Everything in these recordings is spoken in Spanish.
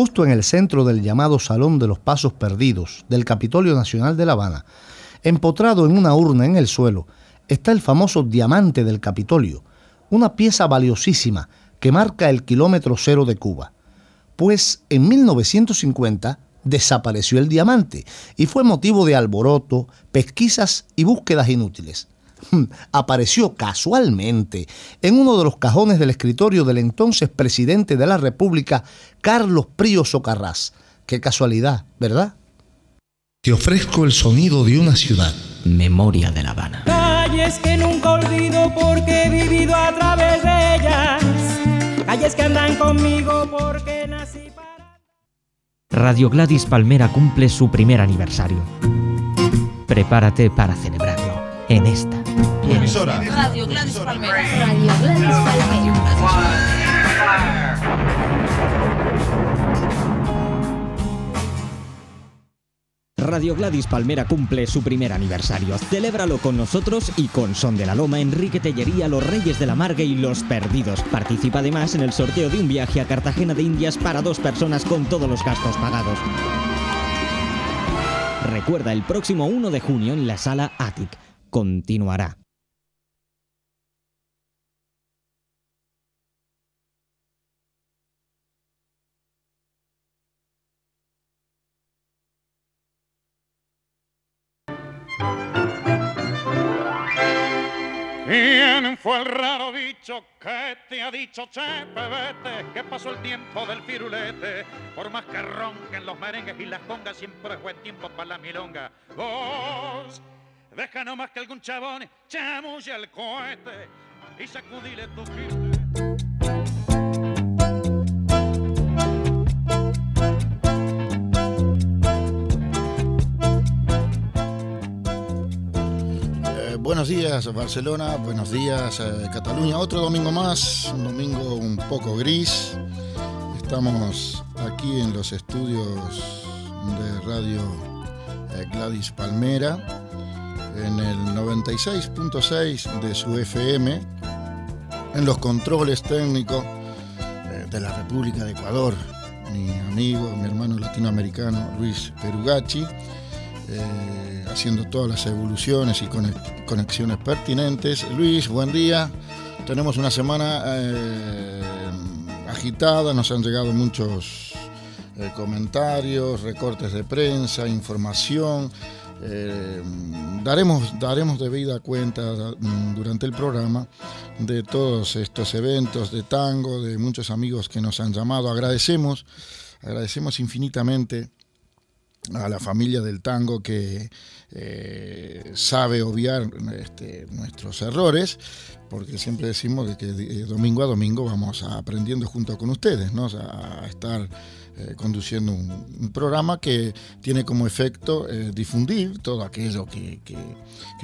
justo en el centro del llamado Salón de los Pasos Perdidos del Capitolio Nacional de La Habana, empotrado en una urna en el suelo, está el famoso diamante del Capitolio, una pieza valiosísima que marca el kilómetro cero de Cuba. Pues en 1950 desapareció el diamante y fue motivo de alboroto, pesquisas y búsquedas inútiles. Apareció casualmente en uno de los cajones del escritorio del entonces presidente de la República, Carlos Prío Socarrás. Qué casualidad, ¿verdad? Te ofrezco el sonido de una ciudad. Memoria de La Habana. Calles que nunca olvido porque he vivido a través de ellas. Calles que andan conmigo porque nací para... Radio Gladys Palmera cumple su primer aniversario. Prepárate para celebrarlo en esta. Radio Gladys Palmera. Radio Gladys Palmera. Radio Gladys Palmera cumple su primer aniversario. Celébralo con nosotros y con Son de la Loma, Enrique Tellería, Los Reyes de la Marga y Los Perdidos. Participa además en el sorteo de un viaje a Cartagena de Indias para dos personas con todos los gastos pagados. Recuerda el próximo 1 de junio en la sala Attic. Continuará. Fue el raro bicho que te ha dicho, che, pebete, que pasó el tiempo del firulete? Por más que ronquen los merengues y las congas, siempre fue tiempo para la milonga. Vos, deja nomás que algún chabón chamulle el cohete y sacudile tu firme. Buenos días Barcelona, buenos días eh, Cataluña. Otro domingo más, un domingo un poco gris. Estamos aquí en los estudios de Radio eh, Gladys Palmera, en el 96.6 de su FM, en los controles técnicos eh, de la República de Ecuador. Mi amigo, mi hermano latinoamericano Luis Perugacci. Eh, haciendo todas las evoluciones y cone- conexiones pertinentes. Luis, buen día. Tenemos una semana eh, agitada, nos han llegado muchos eh, comentarios, recortes de prensa, información. Daremos, daremos debida cuenta mm, durante el programa de todos estos eventos de tango, de muchos amigos que nos han llamado. Agradecemos, agradecemos infinitamente a la familia del tango que eh, sabe obviar este, nuestros errores, porque siempre decimos de que eh, domingo a domingo vamos aprendiendo junto con ustedes, ¿no? O sea, a estar eh, conduciendo un, programa que tiene como efecto eh, difundir todo aquello que, que-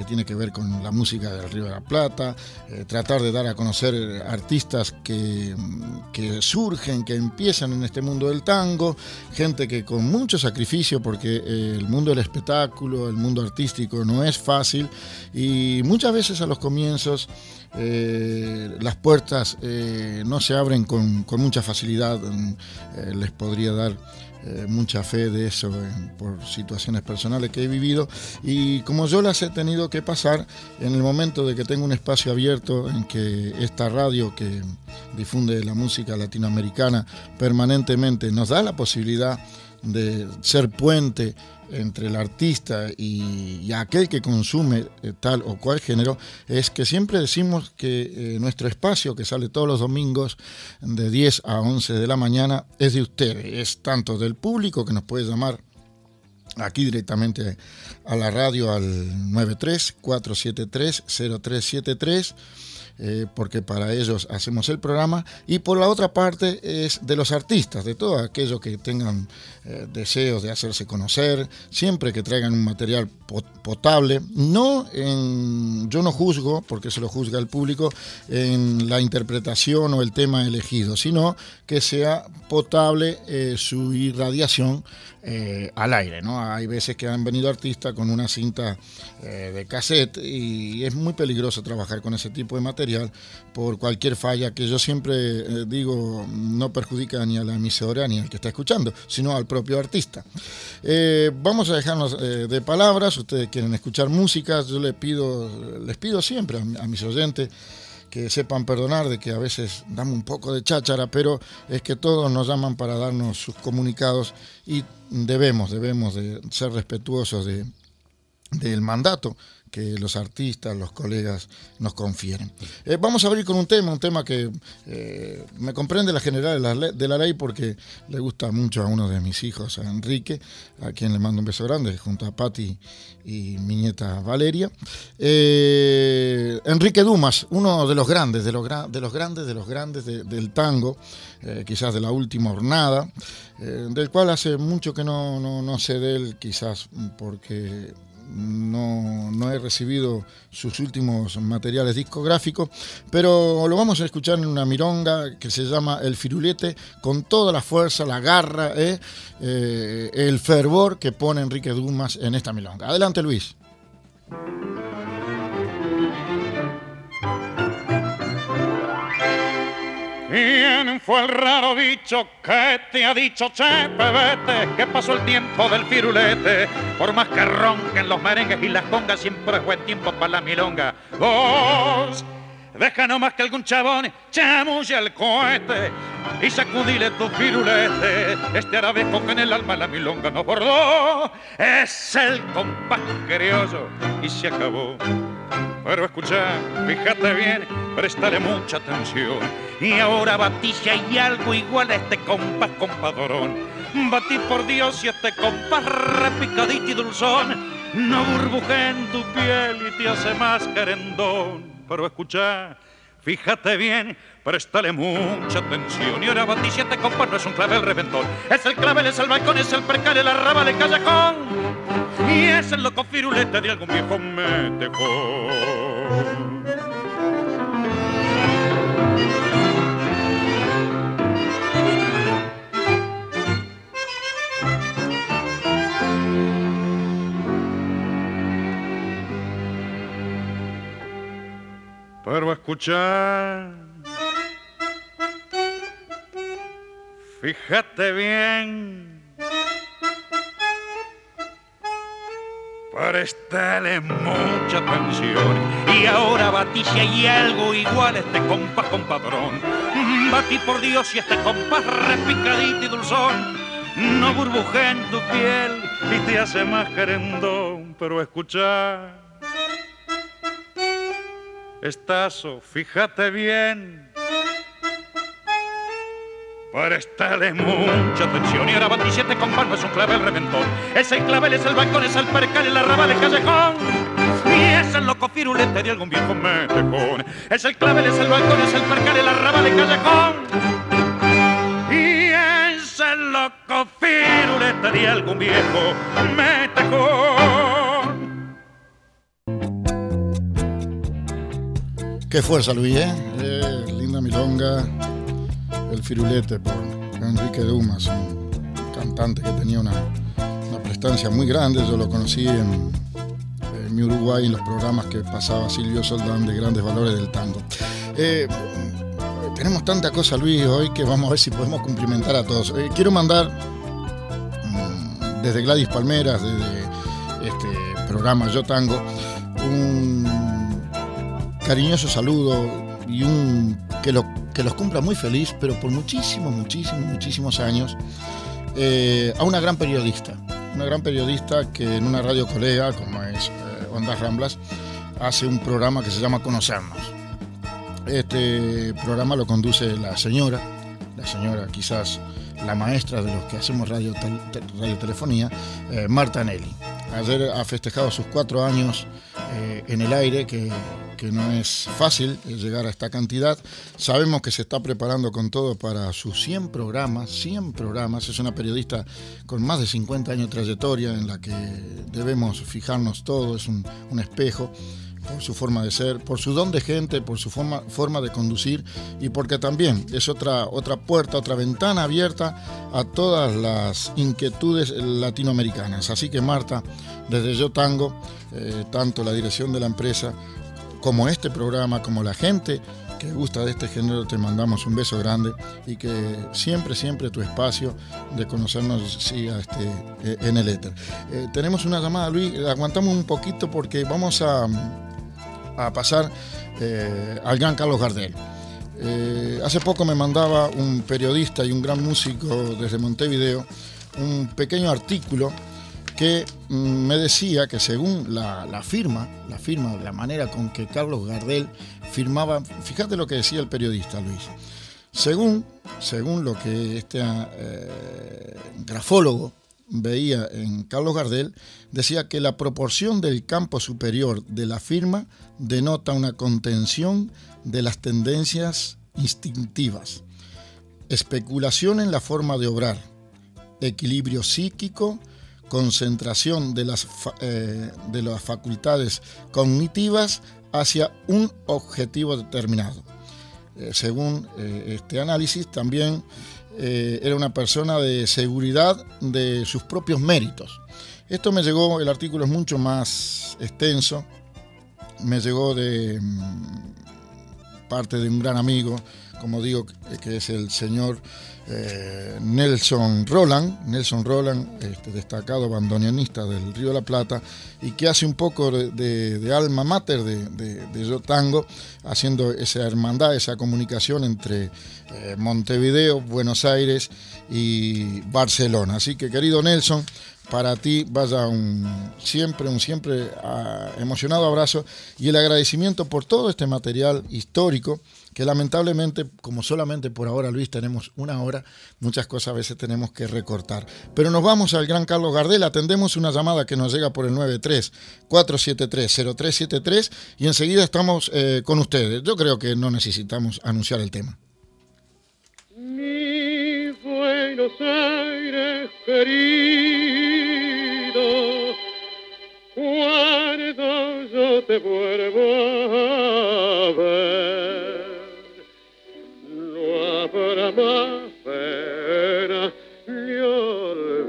tiene que ver con la música del Río de la Plata, eh, tratar de dar a conocer artistas que, mm, que surgen, que empiezan en este mundo del tango, gente que con mucho sacrificio, porque el mundo del espectáculo, el mundo artístico no es fácil y muchas veces a los comienzos eh, las puertas eh, no se abren con, mucha facilidad, mm, eh, les podría dar mucha fe de eso por situaciones personales que he vivido. Y como yo las he tenido que pasar en el momento de que tengo un espacio abierto en que esta radio que difunde la música latinoamericana permanentemente nos da la posibilidad de ser puente entre el artista y, aquel que consume eh, tal o cual género, es que siempre decimos que eh, nuestro espacio, que sale todos los domingos de 10 a 11 de la mañana, es de ustedes, es tanto del público que nos puede llamar aquí directamente a la radio al 93-473-0373, eh, porque para ellos hacemos el programa, y por la otra parte es de los artistas, de todos aquellos que tengan eh, deseos de hacerse conocer, siempre que traigan un material potable, no en, yo no juzgo, porque se lo juzga el público, en la interpretación o el tema elegido, sino que sea potable eh, su irradiación eh, al aire. ¿no? Hay veces que han venido artistas con una cinta de cassette y es muy peligroso trabajar con ese tipo de material por cualquier falla que yo siempre digo no perjudica ni a la emisora ni al que está escuchando, sino al propio artista. vamos a dejarnos de palabras, ustedes quieren escuchar música, yo les pido, les pido siempre a mis oyentes que sepan perdonar de que a veces damos un poco de cháchara, pero es que todos nos llaman para darnos sus comunicados y debemos, debemos de ser respetuosos de, del mandato que los artistas, los colegas nos confieren. Eh, vamos a abrir con un tema, un tema que eh, me comprende la general de la, ley porque le gusta mucho a uno de mis hijos, a Enrique, a quien le mando un beso grande, junto a Patti y mi nieta Valeria. Eh, Enrique Dumas, uno de los grandes, de los, de los grandes, de los grandes del tango, quizás de la última jornada, del cual hace mucho que no, no, no sé de él, quizás porque no, he recibido sus últimos materiales discográficos, pero lo vamos a escuchar en una mironga que se llama El Firulete, con toda la fuerza, la garra, eh, eh, el fervor que pone Enrique Dumas en esta milonga. Adelante Luis. ¿Quién fue el raro bicho que te ha dicho, che, pebete, que pasó el tiempo del firulete? Por más que ronquen los merengues y las congas, siempre es buen tiempo para la milonga. Vos, deja nomás que algún chabón chamulle el cohete y sacudile tu firulete. Este arabejo que en el alma la milonga no bordó es el compás criollo y se acabó. Pero escucha, fíjate bien, préstale mucha atención. Y ahora batí si hay algo igual a este compás compadrón. Batí por Dios y este compás repicadito y dulzón no burbuje en tu piel y te hace más querendón. Pero escucha, fíjate bien, préstale mucha atención. Y ahora si este compás no es un clavel reventón. Es el clavel, es el balcón, es el percal, el arrabal, el callejón y es el loco firulete de algún viejo metejón. Pero escuchar, fíjate bien Prestale mucha atención y ahora batí si hay algo igual a este compás compadrón. Batí por Dios y este compás repicadito y dulzón no burbuje en tu piel y te hace más querendón. Pero escucha, estazo, fíjate bien Prestale mucha atención y ahora siete con no es un clavel reventón. Es el clavel, es el balcón, es el percal, el arrabal, el callejón. Y es el loco firulete de algún viejo metejón. Es el clavel, es el balcón, es el percal, el arrabal, el callejón. Y es el loco firulete de algún viejo metejón. Qué fuerza, Luis, ¿eh? eh linda milonga el Firulete por Enrique Dumas, un cantante que tenía una, prestancia muy grande. Yo lo conocí en, mi Uruguay en los programas que pasaba Silvio Soldán de Grandes Valores del Tango. Eh, tenemos tanta cosa, Luis, hoy que vamos a ver si podemos cumplimentar a todos. Eh, quiero mandar mm, desde Gladys Palmeras, desde este programa Yo Tango, un cariñoso saludo y un que que los cumpla muy feliz, pero por muchísimos, muchísimos, muchísimos años, eh, a una gran periodista. Una gran periodista que en una radio colega, como es eh, Ondas Ramblas, hace un programa que se llama Conocernos. Este programa lo conduce la señora, la señora quizás la maestra de los que hacemos radio, radiotelefonía, eh, Marta Nelly. Ayer ha festejado sus cuatro años en el aire, que que no es fácil llegar a esta cantidad. Sabemos que se está preparando con todo para sus 100 programas, 100 programas. Es una periodista con más de 50 años de trayectoria en la que debemos fijarnos todo, es un, espejo por su forma de ser, por su don de gente, por su forma, forma de conducir y porque también es otra, otra puerta, otra ventana abierta a todas las inquietudes latinoamericanas. Así que Marta, desde Yo Tango, eh, tanto la dirección de la empresa como este programa, como la gente que gusta de este género, te mandamos un beso grande y que siempre, siempre tu espacio de conocernos siga este, eh, en el éter. Eh, tenemos una llamada, Luis, aguantamos un poquito porque vamos a, a pasar al gran Carlos Gardel. hace poco me mandaba un periodista y un gran músico desde Montevideo un pequeño artículo que mm, me decía que según la, firma, la firma, la manera con que Carlos Gardel firmaba, fíjate lo que decía el periodista Luis, según, según lo que este eh, grafólogo veía en Carlos Gardel, decía que la proporción del campo superior de la firma denota una contención de las tendencias instintivas, especulación en la forma de obrar, equilibrio psíquico, concentración de las, eh, de las facultades cognitivas hacia un objetivo determinado. Eh, según eh, este análisis, también era una persona de seguridad de sus propios méritos. Esto me llegó, el artículo es mucho más extenso, me llegó de mm, parte de un gran amigo, como digo, que es el señor eh, Nelson Roland, Nelson Roland, este, destacado bandoneonista del Río de la Plata, y que hace un poco de, alma mater de, de, Tango, haciendo esa hermandad, esa comunicación entre eh, Montevideo, Buenos Aires y Barcelona. Así que querido Nelson, para ti vaya un siempre, un siempre ah, emocionado abrazo y el agradecimiento por todo este material histórico que lamentablemente, como solamente por ahora, Luis, tenemos una hora, muchas cosas a veces tenemos que recortar. Pero nos vamos al gran Carlos Gardel, atendemos una llamada que nos llega por el 93-473-0373 y enseguida estamos eh, con ustedes. Yo creo que no necesitamos anunciar el tema. Mi Buenos Aires querido, cuando yo te vuelvo ver habrá más pena ni olvido.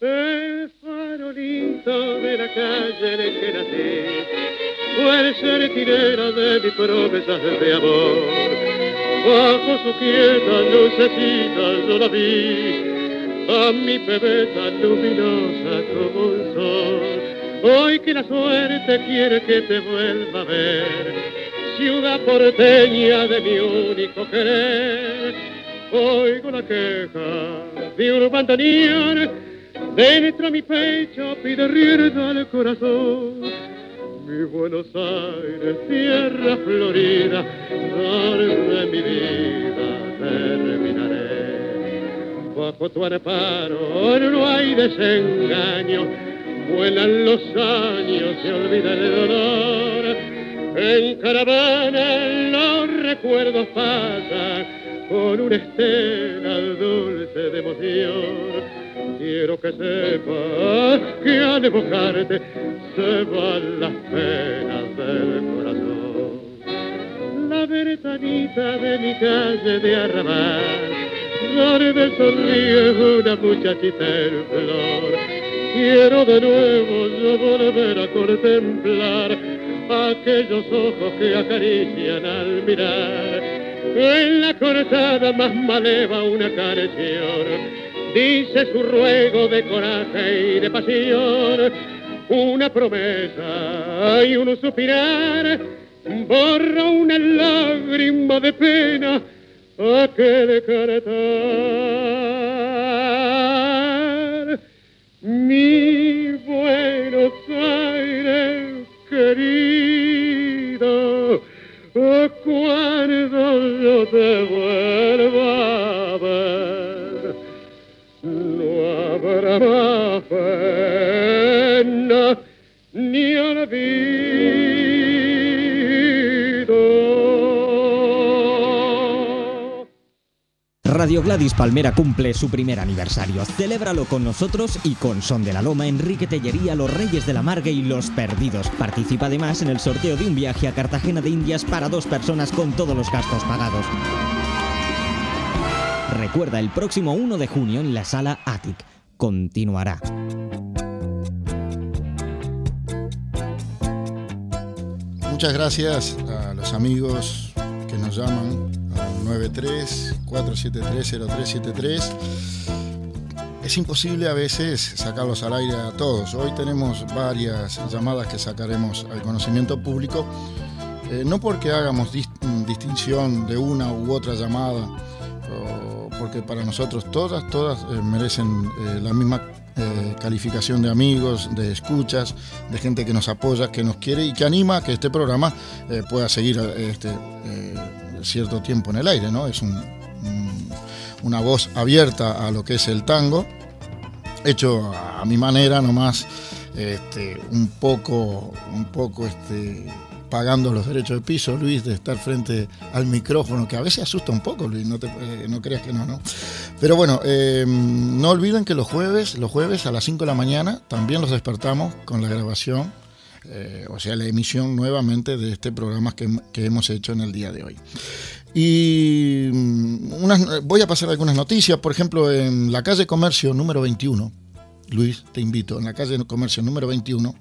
El farolito de la calle en que nací fue el sentinela de mis promesas de amor. Bajo su quieta lucecita yo la vi, a mi bebé tan luminosa como un sol Hoy que la suerte quiere que te vuelva a ver, ciudad porteña de mi único querer. Oigo la queja de un bandoneón, dentro de mi pecho pide rienda al corazón. Mi Buenos Aires, tierra florida, de mi vida terminaré. Bajo tu amparo no hay desengaño vuelan los años, se olvida el dolor. En caravana los recuerdos pasan con una estela dulce de emoción. Quiero que sepas que al evocarte se van las penas del corazón. La ventanita de mi calle de arrabal, donde sonríe una muchachita en flor Quiero de nuevo yo volver a contemplar aquellos ojos que acarician al mirar. En la cortada más maleva una canción, dice su ruego de coraje y de pasión, una promesa y un suspirar, borra una lágrima de pena a que mi Buenos Aires querido, cuando yo te vuelva a ver, no habrá más vida. Radio Gladys Palmera cumple su primer aniversario. Celébralo con nosotros y con Son de la Loma, Enrique Tellería, Los Reyes de la Marga y Los Perdidos. Participa además en el sorteo de un viaje a Cartagena de Indias para dos personas con todos los gastos pagados. Recuerda el próximo 1 de junio en la sala Attic. Continuará. Muchas gracias a los amigos que nos llaman al 93-473-0373. Es imposible a veces sacarlos al aire a todos. Hoy tenemos varias llamadas que sacaremos al conocimiento público, eh, no porque hagamos dis- distinción de una u otra llamada, porque para nosotros todas, todas eh, merecen eh, la misma calificación de amigos, de escuchas, de gente que nos apoya, que nos quiere y que anima a que este programa pueda seguir este, cierto tiempo en el aire, ¿no? Es un- una voz abierta a lo que es el tango, hecho a, mi manera nomás, este, un poco, un poco este, pagando los derechos de piso, Luis, de estar frente al micrófono, que a veces asusta un poco, Luis, no, te, eh, no creas que no, ¿no? Pero bueno, eh, no olviden que los jueves, los jueves a las 5 de la mañana, también los despertamos con la grabación, eh, o sea, la emisión nuevamente de este programa que, que hemos hecho en el día de hoy. Y mm, voy a pasar algunas noticias, por ejemplo, en la calle Comercio número 21, Luis, te invito, en la calle Comercio número 21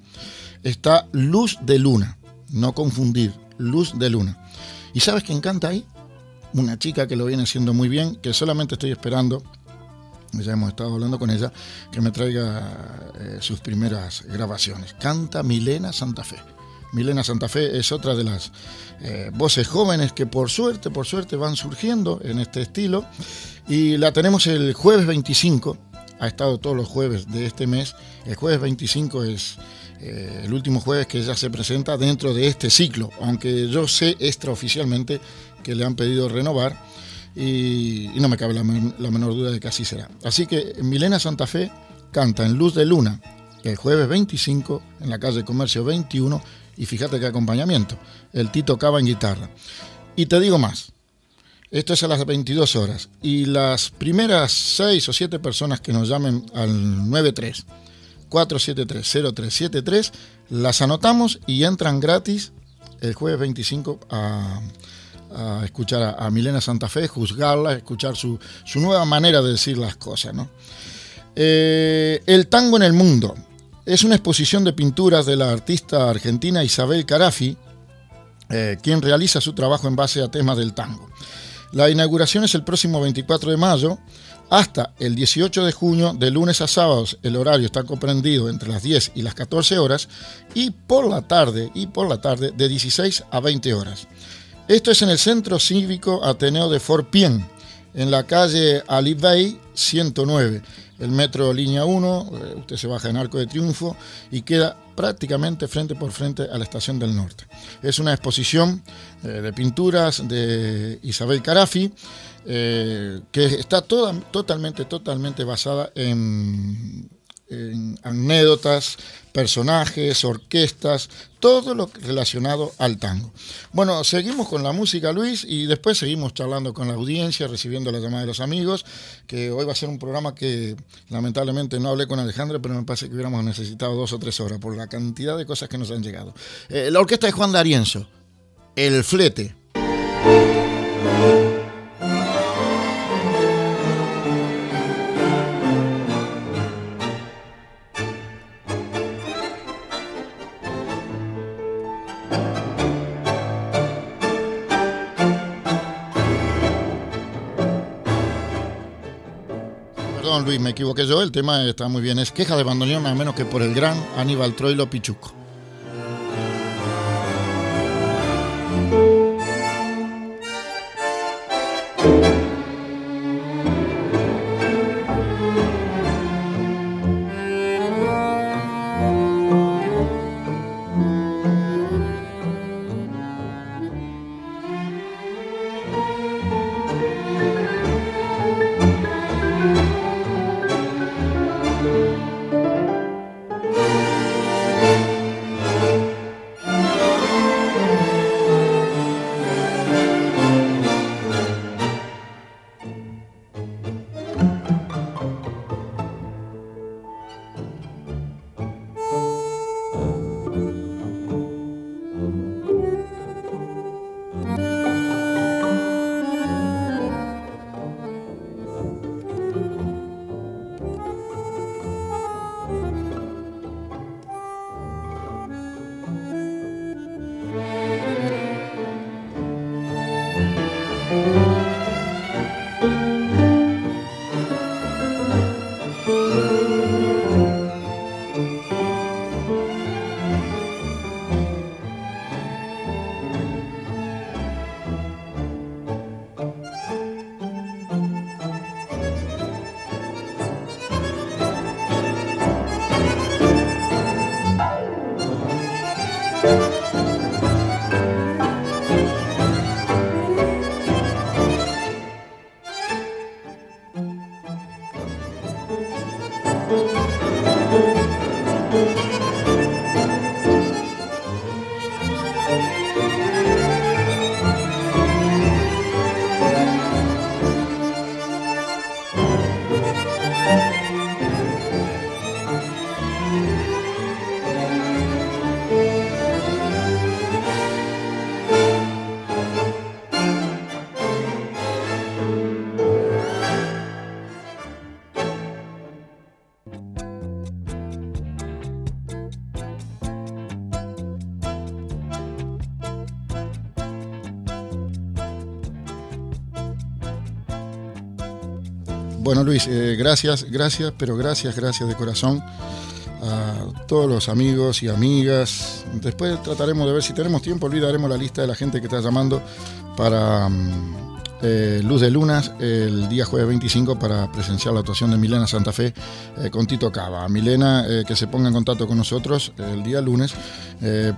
está Luz de Luna, no confundir, Luz de Luna. ¿Y sabes quién canta ahí? Una chica que lo viene haciendo muy bien, que solamente estoy esperando, ya hemos estado hablando con ella, que me traiga eh, sus primeras grabaciones. Canta Milena Santa Fe. Milena Santa Fe es otra de las eh, voces jóvenes que por suerte, por suerte van surgiendo en este estilo. Y la tenemos el jueves 25, ha estado todos los jueves de este mes. El jueves 25 es eh, el último jueves que ella se presenta dentro de este ciclo, aunque yo sé extraoficialmente que le han pedido renovar y, no me cabe la, la menor duda de que así será. Así que Milena Santa Fe canta en Luz de Luna el jueves 25 en la calle Comercio 21 y fíjate qué acompañamiento, el Tito Cava en guitarra. Y te digo más, esto es a las 22 horas y las primeras 6 o 7 personas que nos llamen al 93 473 0373 las anotamos y entran gratis el jueves 25 a, escuchar a, a Milena Santa Fe, juzgarla, escuchar su, su nueva manera de decir las cosas. ¿no? Eh, el tango en el mundo es una exposición de pinturas de la artista argentina Isabel Carafi, eh, quien realiza su trabajo en base a temas del tango. La inauguración es el próximo 24 de mayo hasta el 18 de junio, de lunes a sábados. El horario está comprendido entre las 10 y las 14 horas y por la tarde y por la tarde de 16 a 20 horas. Esto es en el Centro Cívico Ateneo de Fort Pien, en la calle Alibay 109, el metro línea 1, eh, usted se baja en Arco de Triunfo y queda prácticamente frente por frente a la Estación del Norte. Es una exposición eh, de pinturas de Isabel Carafi, eh, que está toda, totalmente, totalmente basada en, en anécdotas, personajes, orquestas, todo lo relacionado al tango. Bueno, seguimos con la música, Luis, y después seguimos charlando con la audiencia, recibiendo la llamada de los amigos, que hoy va a ser un programa que lamentablemente no hablé con Alejandra, pero me parece que hubiéramos necesitado dos o tres horas por la cantidad de cosas que nos han llegado. Eh, la orquesta de Juan D'Arienzo, El Flete. Luis, me equivoqué yo. El tema está muy bien. Es queja de bandoneón, nada menos que por el gran Aníbal Troilo Pichuco. Bueno, Luis, eh, gracias, gracias, pero gracias, gracias de corazón a todos los amigos y amigas. Después trataremos de ver si tenemos tiempo, Luis, daremos la lista de la gente que está llamando para mm, eh, Luz de Lunas el día jueves 25 para presenciar la actuación de Milena Santa Fe eh, con Tito Cava. Milena que se ponga en contacto con nosotros el día lunes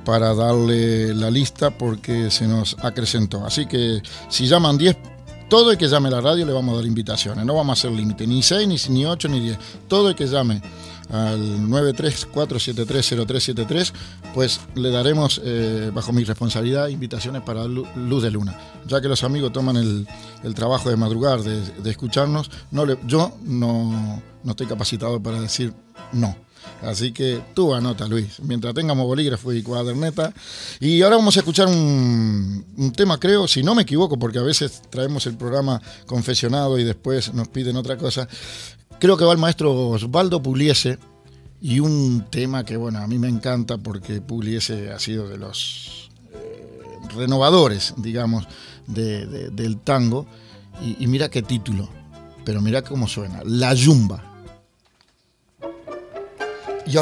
para darle la lista porque se nos acrecentó. Así que si llaman 10 todo el que llame a la radio le vamos a dar invitaciones, no vamos a hacer límite, ni 6, ni, ni 8, ni 10. Todo el que llame al 934730373, pues le daremos, eh, bajo mi responsabilidad, invitaciones para Lu- Luz de Luna. Ya que los amigos toman el, el trabajo de madrugar, de, escucharnos, yo no, no estoy capacitado para decir no. Así que tú anota, Luis, mientras tengamos bolígrafo y cuaderneta. Y ahora vamos a escuchar un, tema, creo, si no me equivoco, porque a veces traemos el programa confesionado y después nos piden otra cosa. Creo que va el maestro Osvaldo Pugliese y un tema que, bueno, a mí me encanta porque Pugliese ha sido de los eh, renovadores, digamos, de- del tango. Y, y mira qué título, pero mira cómo suena, La Yumba. Y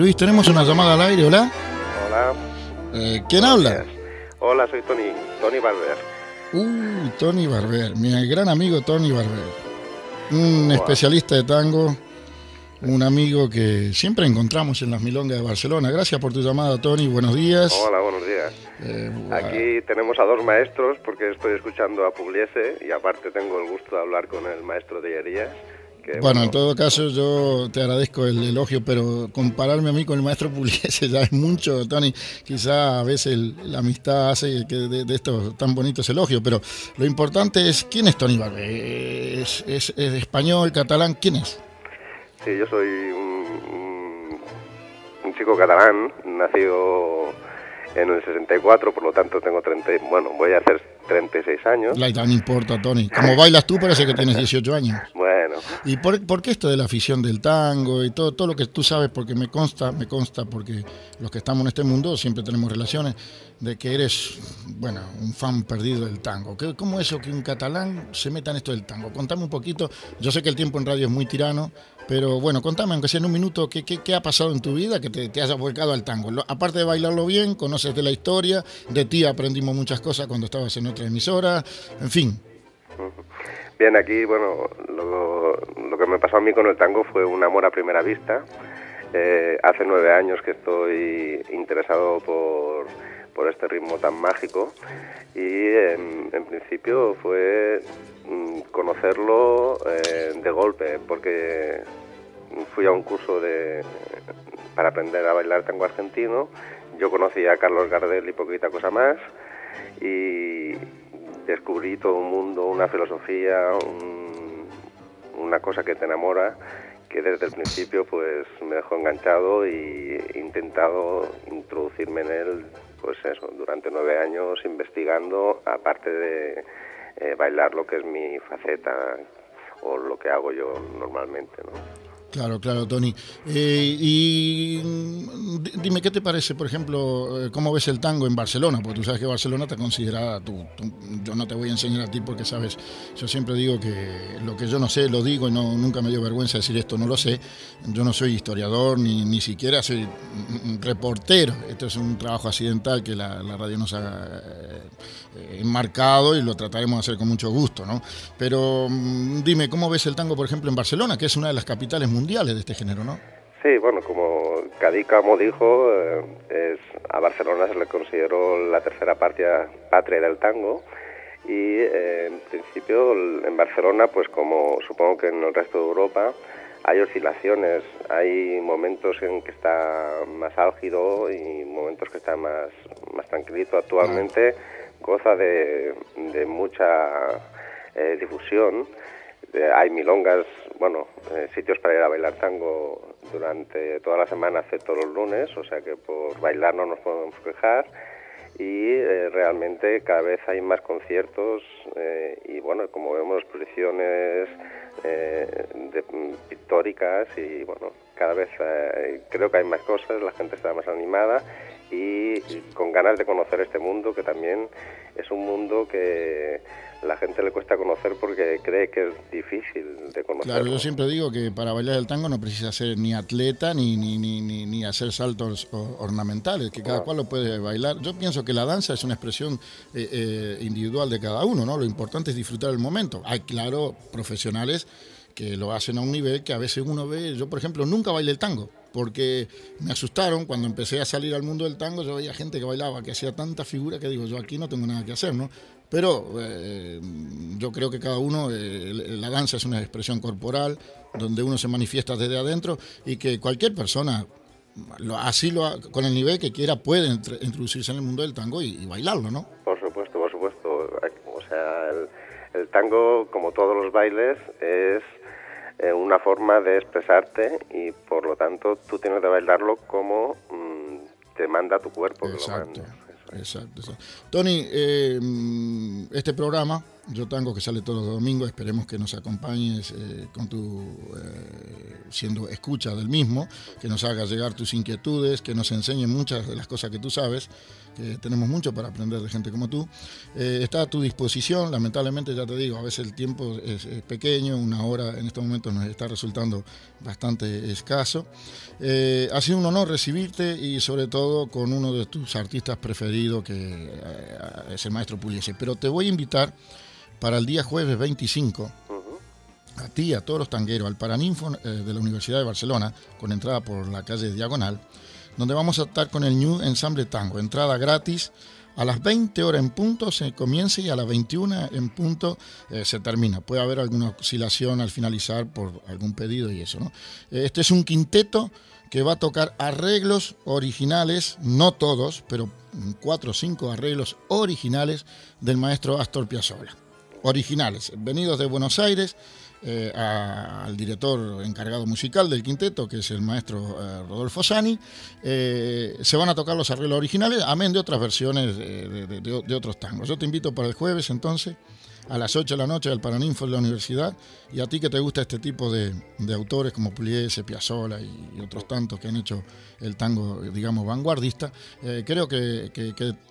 Luis, tenemos una llamada al aire, ¿hola? Hola. Eh, ¿Quién habla? Hola, soy Tony, Tony Barber. Uh, Tony Barber, mi gran amigo Tony Barber. Un especialista de tango, un amigo que siempre encontramos en las milongas de Barcelona. Gracias por tu llamada, Tony. Buenos días. Hola, buenos días. Eh, Aquí tenemos a dos maestros porque estoy escuchando a Pugliese y aparte tengo el gusto de hablar con el maestro de Hierías, que. Bueno, en todo caso yo te agradezco el elogio, pero compararme a mí con el maestro Pugliese ya es mucho, Tony. Quizá a veces el- la amistad hace que de, de estos tan bonitos elogios, pero lo importante es quién es Tony Barbe. ¿Es, es, es español, catalán? ¿Quién es? Sí, yo soy un, un- un chico catalán, nacido en el 64, por lo tanto tengo 30, y- bueno, voy a hacer 36 años. La no importa, Tony. Como bailas tú, parece que tienes 18 años. Bueno, ¿Y por, por qué esto de la afición del tango y todo, todo lo que tú sabes? Porque me consta, me consta, porque los que estamos en este mundo siempre tenemos relaciones, de que eres, bueno, un fan perdido del tango. ¿Qué- ¿Cómo es eso que un catalán se meta en esto del tango? Contame un poquito. Yo sé que el tiempo en radio es muy tirano, pero bueno, contame, aunque sea en un minuto, ¿qué, qué, qué ha pasado en tu vida que te, te haya volcado al tango? Aparte de bailarlo bien, conoces de la historia, de ti aprendimos muchas cosas cuando estabas en otra emisora, en fin. bien, aquí, bueno, lo, lo que me pasó a mí con el tango fue un amor a primera vista. Eh, hace nueve años que estoy interesado por, por este ritmo tan mágico y en, principio fue conocerlo eh, de golpe porque fui a un curso de, para aprender a bailar tango argentino. Yo conocí a Carlos Gardel y poquita cosa más y descubrí todo un mundo, una filosofía, un- una cosa que te enamora que desde el principio pues me dejó enganchado y he intentado introducirme en él pues durante nueve años investigando, aparte de eh, bailar lo que es mi faceta o lo que hago yo normalmente, ¿no? Claro, claro, Tony. Eh, y mm, di- dime, ¿qué te parece, por ejemplo, eh, cómo ves el tango en Barcelona? Porque tú sabes que Barcelona te considerada, tú, yo no te voy a enseñar a ti porque sabes, yo siempre digo que lo que yo no sé lo digo y no, nunca me dio vergüenza decir esto, no lo sé. Yo no soy historiador ni, ni siquiera soy reportero. Esto es un trabajo accidental que la, la radio nos ha enmarcado y lo trataremos de hacer con mucho gusto, ¿no? Pero mm, dime, ¿cómo ves el tango, por ejemplo, en Barcelona, que es una de las capitales mundiales de este género, ¿no? Sí, bueno, como Cadícamo dijo, eh, es, a Barcelona se le consideró la tercera patria, patria del tango y eh, en principio en Barcelona, pues como supongo que en el resto de Europa, hay oscilaciones, hay momentos en que está más álgido y momentos que está más, más tranquilito. Actualmente goza de, mucha eh, difusión. Eh, hay milongas, bueno, eh, sitios para ir a bailar tango durante toda la semana, excepto los lunes, o sea que por bailar no nos podemos quejar. Y eh, realmente cada vez hay más conciertos y bueno, como vemos exposiciones de- mm, pictóricas y bueno, cada vez creo que hay más cosas, la gente está más animada y, con ganas de conocer este mundo que también es un mundo que la gente le cuesta conocer porque cree que es difícil de conocer. Claro, yo siempre digo que para bailar el tango no precisa ser ni atleta ni, ni, ni, ni, ni hacer saltos ornamentales, que cada cual lo puede bailar. Yo pienso que la danza es una expresión eh, eh, individual de cada uno, ¿no? Lo importante es disfrutar el momento. Hay, claro, profesionales que lo hacen a un nivel que a veces uno ve, yo por ejemplo nunca bailé el tango, porque me asustaron cuando empecé a salir al mundo del tango, yo veía gente que bailaba, que hacía tanta figura que digo, yo aquí no tengo nada que hacer, ¿no? Pero eh, yo creo que cada uno, eh, la danza es una expresión corporal, donde uno se manifiesta desde adentro y que cualquier persona, lo- así lo, con el nivel que quiera, puede entre- introducirse en el mundo del tango y, y bailarlo, ¿no? Por supuesto, por supuesto. O sea, el, el tango, como todos los bailes, es eh, una forma de expresarte y por lo tanto tú tienes que bailarlo como mm, te manda tu cuerpo. Exacto. Exacto. Tony, eh, mm, este programa, Yo Tango, que sale todos los domingos, esperemos que nos acompañes eh, con tu, eh, siendo escucha del mismo, que nos haga llegar tus inquietudes, que nos enseñe muchas de las cosas que tú sabes, que tenemos mucho para aprender de gente como tú. Eh, está a tu disposición, lamentablemente ya te digo, a veces el tiempo es, pequeño, una hora en estos momentos nos está resultando bastante escaso. Eh, ha sido un honor recibirte y sobre todo con uno de tus artistas preferidos, que eh, es el maestro Pugliese. Pero te voy a invitar para el día jueves 25 a ti a todos los tangueros al Paraninfo eh, de la Universidad de Barcelona, con entrada por la calle Diagonal, donde vamos a estar con el New Ensemble Tango, entrada gratis A las 20 horas en punto se comienza y a las 21 en punto eh, se termina. Puede haber alguna oscilación al finalizar por algún pedido y eso. ¿no? Este es un quinteto que va a tocar arreglos originales, no todos, pero cuatro o cinco arreglos originales del maestro Astor Piazzolla. Originales, venidos de Buenos Aires, eh, a- al director encargado musical del quinteto, que es el maestro eh, Rodolfo Sani. Eh, se van a tocar los arreglos originales, amén de otras versiones de, otros tangos. Yo te invito para el jueves entonces, a las 8 de la noche, al Paraninfo de la Universidad. Y a ti que te gusta este tipo de, autores como Pugliese, Piazzolla y, otros tantos que han hecho el tango, digamos, vanguardista, creo que,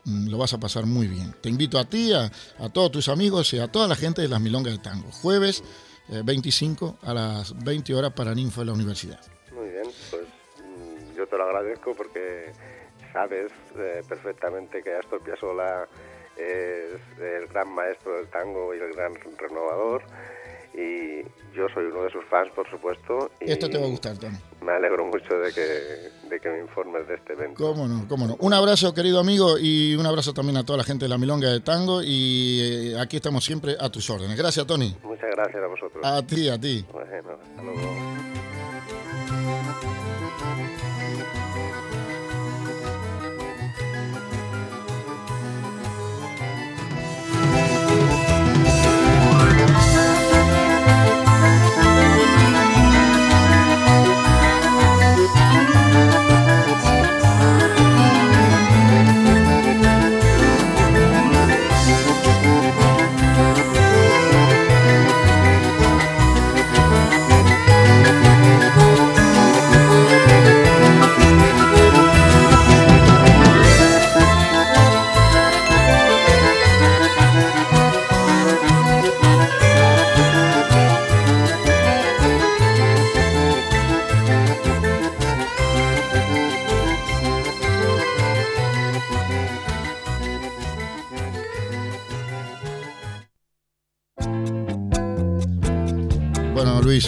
mm, lo vas a pasar muy bien. Te invito a ti, a, a todos tus amigos y a toda la gente de las Milongas de Tango. Jueves eh, 25 a las 20 horas para Ninfo de la Universidad. Muy bien, pues mm, yo te lo agradezco porque sabes eh, perfectamente que Astor Piazzolla es el gran maestro del tango y el gran renovador y yo soy uno de sus fans, por supuesto. Y Esto te va a gustar, Tony. Me alegro mucho de que, de que me informes de este evento. ¿Cómo no? ¿Cómo no? Un abrazo, querido amigo, y un abrazo también a toda la gente de la Milonga de Tango. Y eh, aquí estamos siempre a tus órdenes. Gracias, Tony. Muchas gracias a vosotros. A ti, a ti. Bueno, hasta luego.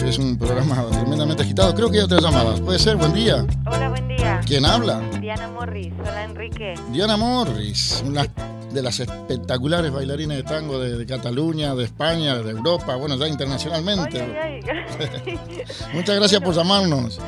Luis, es un programa tremendamente agitado. Creo que ya te llamabas. ¿Puede ser? Buen día. Hola, buen día. ¿Quién habla? Diana Morris. Hola, Enrique. Diana Morris, una de las espectaculares bailarines de tango de, de Cataluña, de España, de Europa, bueno, ya internacionalmente. Ay, ay, ay. Muchas gracias por llamarnos.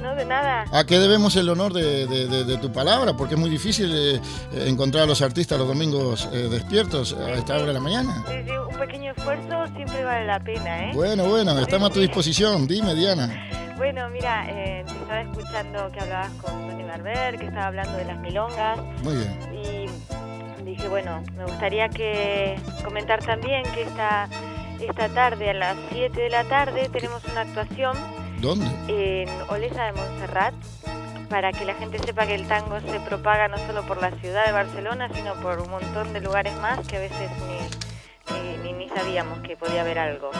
no, de nada. ¿A qué debemos el honor de, de- de- de tu palabra? Porque es muy difícil eh, encontrar a los artistas los domingos eh, despiertos a esta hora de la mañana. Sí, sí, pequeño esfuerzo siempre vale la pena, ¿eh? Bueno, bueno, estamos a tu disposición. Dime, Diana. Bueno, mira, eh, te estaba escuchando que hablabas con Tony Barber, que estaba hablando de las milongas, Muy bien. y dije, bueno, me gustaría que comentar también que esta, esta tarde, a las 7 de la tarde, tenemos una actuación ¿Dónde? en Olesa de Montserrat para que la gente sepa que el tango se propaga no solo por la ciudad de Barcelona, sino por un montón de lugares más que a veces ni, sabíamos que podía haber algo.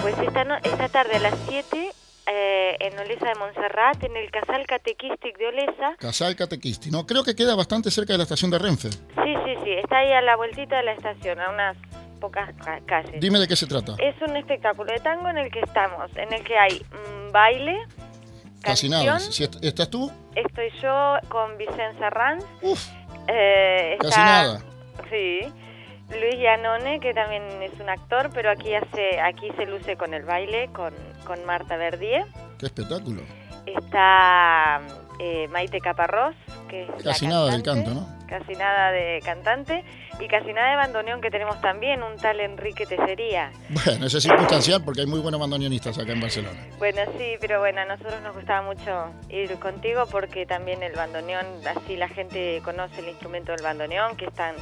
Pues esta, no- esta tarde a las 7 eh, en Olesa de Montserrat, en el Casal Catequístic de Olesa, Casal Catequisti. No, creo que queda bastante cerca de la estación de Renfe. sí, sí, sí, está ahí a la vueltita de la estación, a unas pocas ca- calles. Dime de qué se trata. Es un espectáculo de tango en el que estamos, en el que hay mm, baile, Casi canción, nada. Si est- ¿Estás tú? Estoy yo con Vicente Serrán. Uf, Eh, casi nada. Sí. Luis Yanone, que también es un actor, pero aquí hace, aquí se luce con el baile, con, con Marta Verdier. Qué espectáculo. Está eh, Maite Caparrós, que es la Casi nada del canto, ¿no? Casi nada de cantante y casi nada de bandoneón que tenemos también, un tal Enrique Tesería. Bueno, eso es circunstancial porque hay muy buenos bandoneonistas acá en Barcelona. Bueno, sí, pero bueno, a nosotros nos gustaba mucho ir contigo porque también el bandoneón, así la gente conoce el instrumento del bandoneón, que es tan,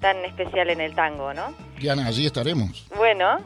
tan especial en el tango, ¿no? Diana, allí estaremos. Bueno,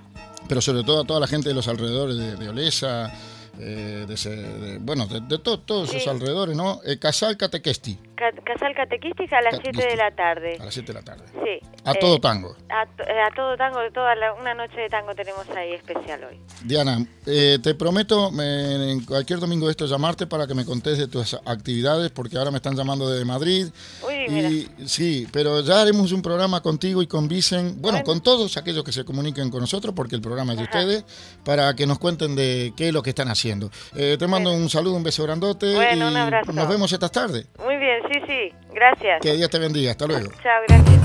Pero sobre todo a toda la gente de los alrededores de, de Olesa, eh, de, ese- de- bueno, de, de to- todos esos Sí. alrededores, ¿no? Eh, Casal Catequesti, ca- Casal Catequística a las 7 de la tarde. a las 7 de la tarde. Sí. A eh, todo tango. A, eh, a todo tango, toda la- una noche de tango tenemos ahí especial hoy. Diana, eh, te prometo me- en cualquier domingo de esto llamarte para que me contes de tus actividades, porque ahora me están llamando desde Madrid Uy, y mira. Y sí, pero ya haremos un programa contigo y con Vicen, bueno, con todos aquellos que se comuniquen con nosotros, porque el programa es de ustedes, para que nos cuenten de qué es lo que están haciendo. Eh, te mando un saludo, un beso grandote Bueno, y un abrazo. nos vemos esta tarde. Muy bien, sí, sí. Gracias. Que Dios te bendiga. Hasta luego. Chao, gracias.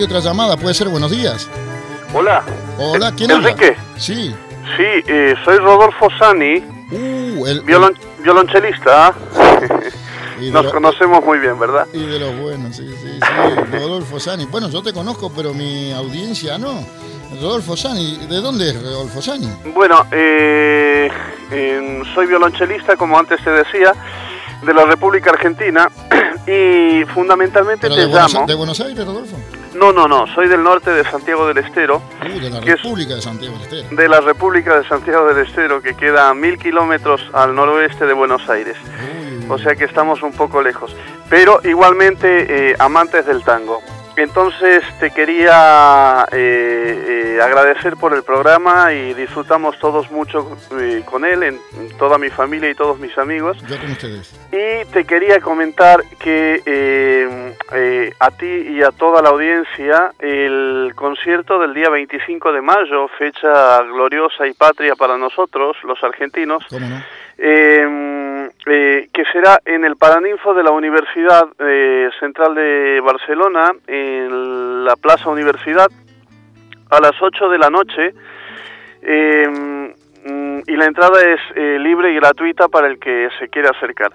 Hay otra llamada, puede ser buenos días. Hola. Hola, ¿quién habla? Enrique. Sí. Sí, eh, soy Rodolfo Sani, Uh, el, violon- violonchelista. Nos lo- conocemos muy bien, ¿verdad? Y de los buenos, sí, sí, sí. Rodolfo Sani. Bueno, yo te conozco, pero mi audiencia no. Rodolfo Sani, ¿de dónde es Rodolfo Sani? Bueno, eh, soy violonchelista, como antes te decía, de la República Argentina y fundamentalmente ¿Pero te de Buenos, llamo... de Buenos Aires, Rodolfo? No, no, no, soy del norte de Santiago del Estero, Uh, de la ¿Qué es? República de Santiago del Estero. de la República de Santiago del Estero, que queda a mil kilómetros al noroeste de Buenos Aires. O sea que estamos un poco lejos. Pero igualmente eh, amantes del tango. Entonces te quería eh, eh, agradecer por el programa y disfrutamos todos mucho eh, con él, en, en toda mi familia y todos mis amigos. Yo con ustedes. Y te quería comentar que eh, eh, a ti y a toda la audiencia el concierto del día 25 de mayo, fecha gloriosa y patria para nosotros, los argentinos, ¿Cómo no? Eh, que será en el Paraninfo de la Universidad eh, Central de Barcelona, en la Plaza Universidad, a las 8 de la noche. eh, y la entrada es eh, libre y gratuita para el que se quiera acercar.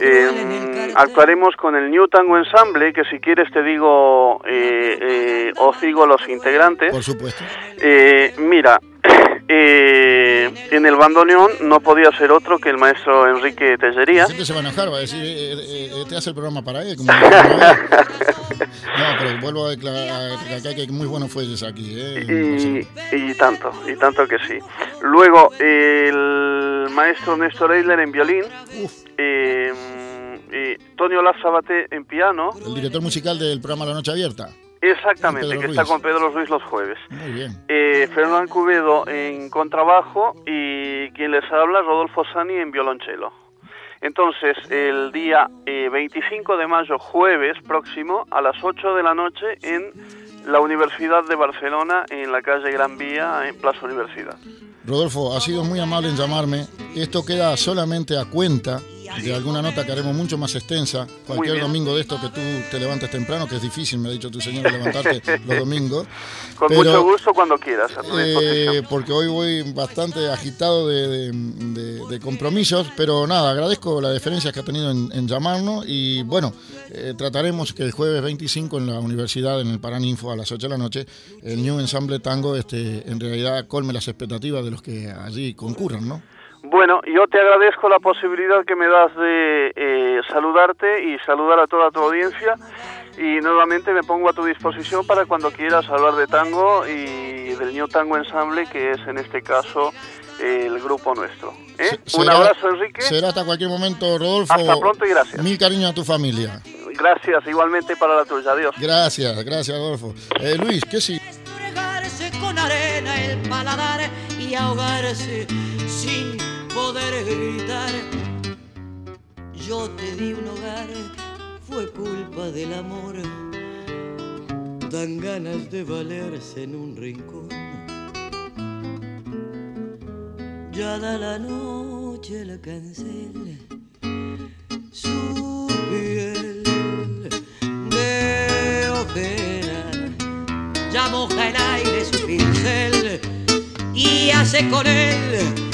Eh, actuaremos con el New Tango Ensemble, que si quieres te digo eh, eh, os digo los integrantes. Por supuesto. Eh, mira, Eh, en el bandoneón no podía ser otro que el maestro Enrique Tellería. Gente se va a enojar, va a decir, eh, eh, eh, te hace el programa para él. como no, pero vuelvo a declarar que muy bueno fue aquí. Y, y tanto, y tanto que sí. Luego, el maestro Néstor Eiler en violín. Tonio Lazabate en piano. El director musical del programa La Noche Abierta. Exactamente, Pedro que está con Pedro Ruiz los jueves. Muy bien. Eh, Fernán Cubedo en contrabajo y quien les habla, Rodolfo Sani en violonchelo. Entonces, el día eh, 25 de mayo, jueves próximo, a las 8 de la noche, en la Universidad de Barcelona, en la calle Gran Vía, en Plaza Universidad. Rodolfo, ha sido muy amable en llamarme. Esto queda solamente a cuenta de alguna nota que haremos mucho más extensa. Cualquier domingo de esto que tú te levantes temprano, que es difícil, me ha dicho tu señora, levantarte los domingos. Con Pero, mucho gusto cuando quieras. eh, porque hoy voy bastante agitado de, de- de- de compromisos, pero nada, agradezco la deferencia que ha tenido en, en llamarnos y bueno, eh, trataremos que el jueves 25 en la universidad, en el Paraninfo, a las 8 de la noche, el New Ensemble Tango este, en realidad colme las expectativas de los que allí concurran, ¿no? Bueno, yo te agradezco la posibilidad que me das de eh, saludarte y saludar a toda tu audiencia y nuevamente me pongo a tu disposición para cuando quieras hablar de tango y del New Tango Ensemble que es en este caso eh, el grupo nuestro. ¿eh? Se- Un será- abrazo Enrique, Será hasta cualquier momento, Rodolfo. Hasta pronto y gracias. Mil cariños a tu familia. gracias igualmente para la tuya, adiós. Gracias, gracias, Rodolfo. Eh, Luis, ¿qué sí? con arena el paladar y ahogarse sin poder gritar. Yo te di un hogar, fue culpa del amor. Dan ganas de valerse en un rincón. Ya da la noche la cancela, su piel de ojera ya moja el aire su pincel y hace con él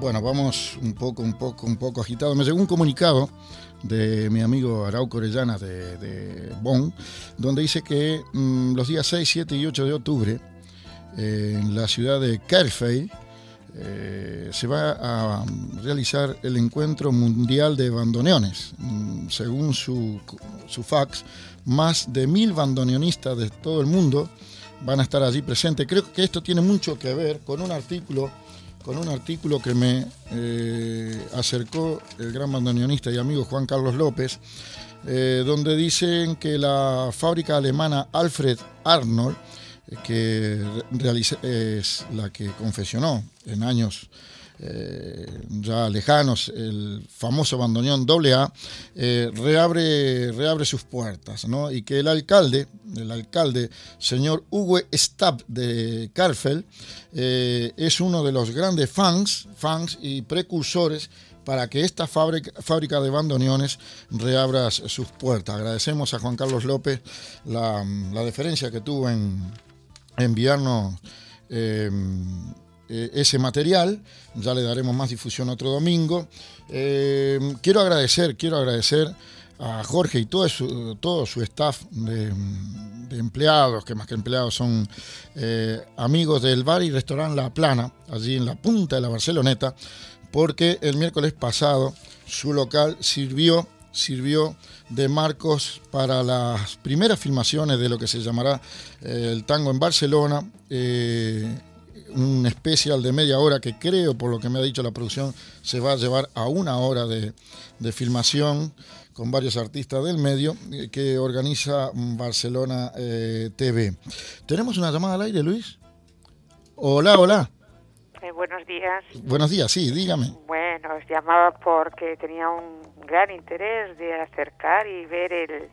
Bueno, vamos un poco, un poco, un poco agitado. Me llegó un comunicado de mi amigo Arauco Orellana de, de Bonn, donde dice que mm, los días 6, 7 y 8 de octubre, eh, en la ciudad de Kerfey, eh, se va a realizar el encuentro mundial de bandoneones. Mm, según su, su fax, más de mil bandoneonistas de todo el mundo van a estar allí presentes. Creo que esto tiene mucho que ver con un artículo con un artículo que me eh, acercó el gran bandoneonista y amigo Juan Carlos López, eh, donde dicen que la fábrica alemana Alfred Arnold, eh, que es la que confesionó en años eh, ya lejanos el famoso bandoneón AA, eh, reabre, reabre sus puertas, ¿no? Y que el alcalde, el alcalde, señor Hugo Stab de Karfeld, eh, es uno de los grandes fans, fans y precursores para que esta fábrica, fábrica de bandoneones reabra sus puertas. Agradecemos a Juan Carlos López la, la deferencia que tuvo en enviarnos eh, ese material. Ya le daremos más difusión otro domingo. Eh, quiero agradecer, quiero agradecer a Jorge y todo su, todo su staff de, empleados, que más que empleados son eh, amigos del bar y restaurante La Plana, allí en la punta de la Barceloneta, porque el miércoles pasado su local sirvió, sirvió de marcos para las primeras filmaciones de lo que se llamará el tango en Barcelona. Un especial de media hora que creo, por lo que me ha dicho la producción, se va a llevar a una hora de, de filmación con varios artistas del medio eh, que organiza Barcelona eh, TV. ¿Tenemos una llamada al aire, Luis? Hola, hola. Eh, buenos días. Buenos días, sí, dígame. Bueno, os llamaba porque tenía un gran interés de acercar y ver el,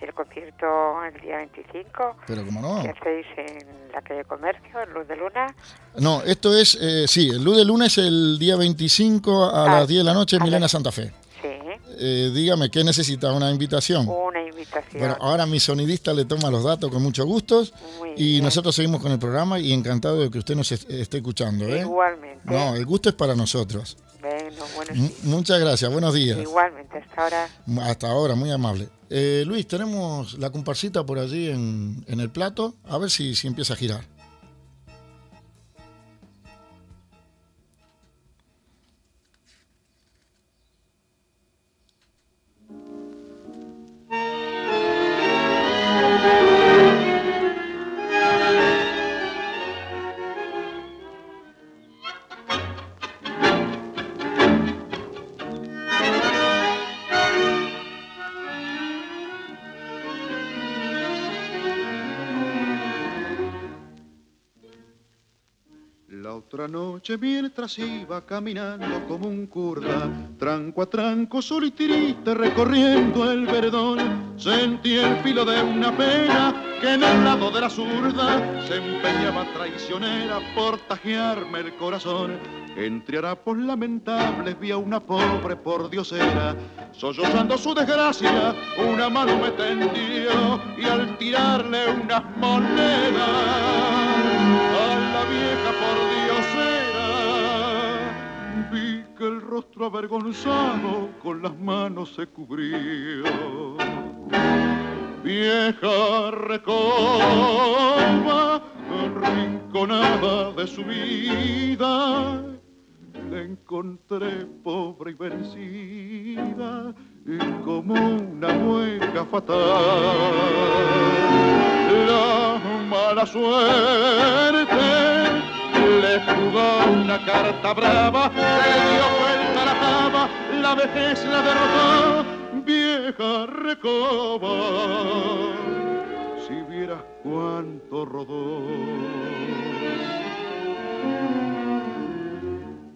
el concierto el día 25 Pero cómo no. que hacéis en la calle Comercio, en Luz de Luna. No, esto es, eh, sí, el Luz de Luna es el día 25 a Ah, las 10 de la noche en Milena Santa Fe. Sí, Eh, dígame, ¿qué necesita? ¿Una invitación? una invitación. Bueno, ahora mi sonidista le toma los datos con mucho gusto y nosotros seguimos con el programa y encantado de que usted nos est- esté escuchando. ¿eh? Igualmente. No, el gusto es para nosotros. Bueno, buenos M- muchas gracias, buenos días. Igualmente, hasta ahora. Hasta ahora, muy amable. Eh, Luis, tenemos la comparsita por allí en, el plato, a ver si, si empieza a girar. Otra noche mientras iba caminando como un kurda, tranco a tranco, solo y recorriendo el verdón, sentí el filo de una pena que en el lado de la zurda se empeñaba traicionera por tajearme el corazón. Entre harapos lamentables vi a una pobre por diosera, sollozando su desgracia, una mano me tendió y al tirarle unas monedas a la vieja por diosera, rostro avergonzado con las manos se cubrió. Vieja recoba, arrinconada de su vida, la encontré pobre y vencida y como una mueca fatal. La mala suerte le jugó una carta brava, se dio vuelta la cama, la vejez la derrotó, vieja recoba. Si vieras cuánto rodó.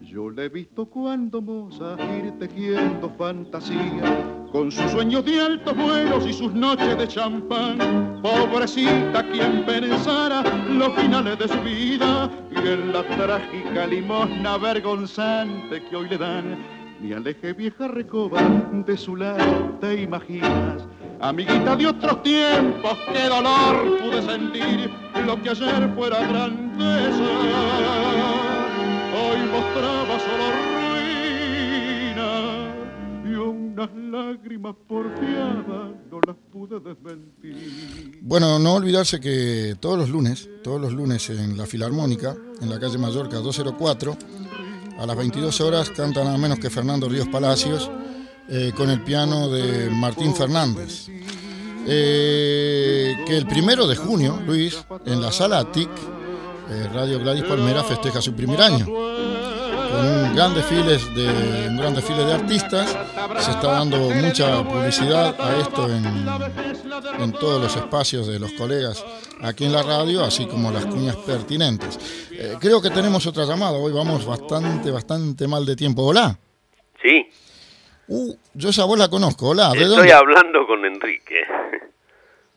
Yo le he visto cuando moza ir tejiendo fantasía, con sus sueños de altos vuelos y sus noches de champán. Pobrecita quien pensara los finales de su vida y en la trágica limosna vergonzante que hoy le dan. Me alejé vieja recoba de su lado, te imaginas. Amiguita de otros tiempos, qué dolor pude sentir lo que ayer fuera grandeza hoy mostraba solo unas lágrimas porfiadas no las pude desmentir. Bueno, no olvidarse que todos los lunes, todos los lunes en la Filarmónica, en la calle Mallorca 204, a las 22 horas canta nada menos que Fernando Ríos Palacios eh, con el piano de Martín Fernández. Eh, que el primero de junio, Luis, en la sala ATIC, eh, Radio Gladys Palmera festeja su primer año. Con un gran desfile de, un gran desfile de artistas, se está dando mucha publicidad a esto en, en todos los espacios de los colegas aquí en la radio, así como las cuñas pertinentes. Eh, creo que tenemos otra llamada, hoy vamos bastante, bastante mal de tiempo. Hola. Sí, Uh, yo esa voz la conozco. Hola, ¿de estoy dónde? hablando con Enrique,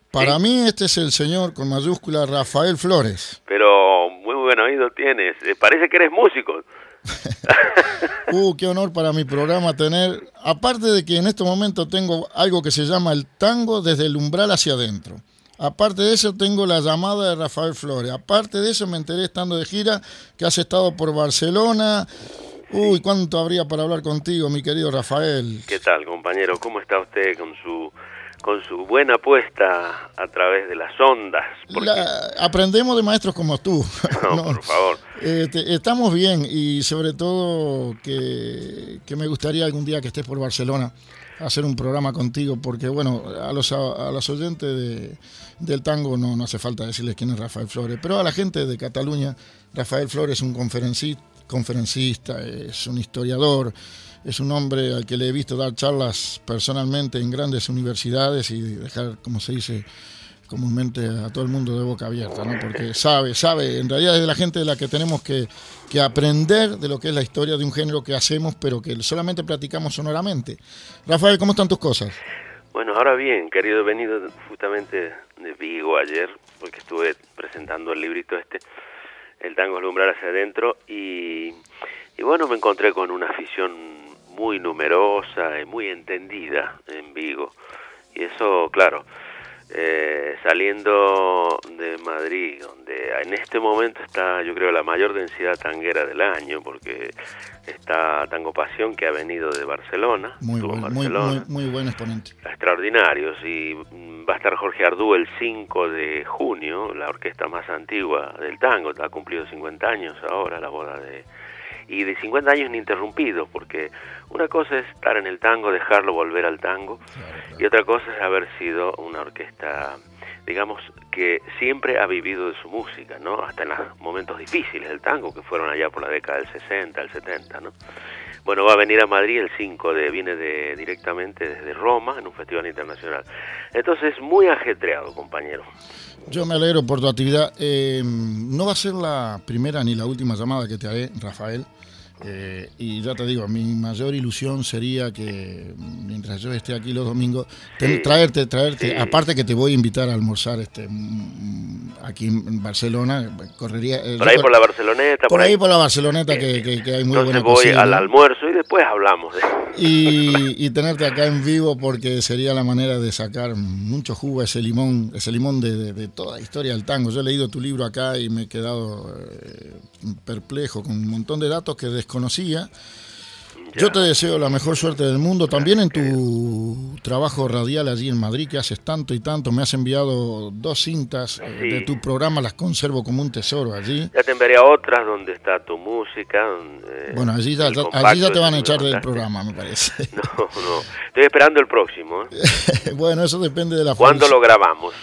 Para mí este es el señor con mayúscula Rafael Flores. pero muy buen oído tienes. Eh, Parece que eres músico. Uh, qué honor para mi programa tener, aparte de que en este momento tengo algo que se llama el tango desde el umbral hacia adentro. Aparte de eso tengo la llamada de Rafael Flores. Aparte de eso me enteré estando de gira que has estado por Barcelona. Uy, cuánto habría para hablar contigo, mi querido Rafael. ¿Qué tal, compañero? ¿Cómo está usted con su con su buena apuesta a través de las ondas? Porque- La- aprendemos de maestros como tú. No, No, por favor. Este, estamos bien y sobre todo que, que me gustaría algún día que estés por Barcelona hacer un programa contigo porque bueno, a los, a, los oyentes de- del tango no, no hace falta decirles quién es Rafael Flores, pero a la gente de Cataluña, Rafael Flores es un, conferenci- conferencista, es un historiador, es un hombre al que le he visto dar charlas personalmente en grandes universidades y dejar, como se dice comúnmente, a todo el mundo de boca abierta, ¿no? Porque sabe, sabe, en realidad es de la gente de la que tenemos que, que aprender de lo que es la historia de un género que hacemos, pero que solamente platicamos sonoramente. Rafael, ¿cómo están tus cosas? Bueno, ahora bien, querido, venido justamente de Vigo ayer, porque estuve presentando el librito este, El tango alumbrar hacia adentro, y, y bueno, me encontré con una afición muy numerosa y muy entendida en Vigo. Y eso, claro, eh, saliendo de Madrid, donde en este momento está, yo creo, la mayor densidad tanguera del año, porque está Tango Pasión, que ha venido de Barcelona. Muy, buen, muy, Barcelona, muy, muy buen exponente. extraordinarios, y va a estar Jorge Ardú el 5 de junio, la orquesta más antigua del tango, ha cumplido 50 años ahora, la boda de... Y de 50 años ininterrumpidos, porque una cosa es estar en el tango, dejarlo volver al tango, y otra cosa es haber sido una orquesta, digamos, que siempre ha vivido de su música, ¿no? Hasta en los momentos difíciles del tango, que fueron allá por la década del 60, el 70, ¿no? Bueno, va a venir a Madrid el 5 de, viene de, directamente desde Roma, en un festival internacional. Entonces, muy ajetreado, compañero. Yo me alegro por tu actividad. Eh, no va a ser la primera ni la última llamada que te haré, Rafael. Eh, y ya te digo, mi mayor ilusión sería que mientras yo esté aquí los domingos, te- Sí. traerte, traerte, Sí. aparte que te voy a invitar a almorzar este mm, aquí en Barcelona, correría eh, Por ahí por la Barceloneta. por ahí por la Barceloneta que, que- que hay muy Entonces buena voy cocina. al almuerzo después hablamos y, y tenerte acá en vivo porque sería la manera de sacar mucho jugo a ese limón, ese limón de toda la historia del tango. Yo he leído tu libro acá y me he quedado eh, perplejo con un montón de datos que desconocía. Yo te deseo la mejor suerte del mundo. También en tu trabajo radial allí en Madrid, que haces tanto y tanto, me has enviado dos cintas eh, Sí. de tu programa, las conservo como un tesoro allí. Ya te enviaré a otras donde está tu música. donde- Bueno, allí ya, allí ya te van a echar del programa, me parece. No, no. Estoy esperando el próximo. ¿eh? bueno, eso depende de la ¿Cuándo lo grabamos?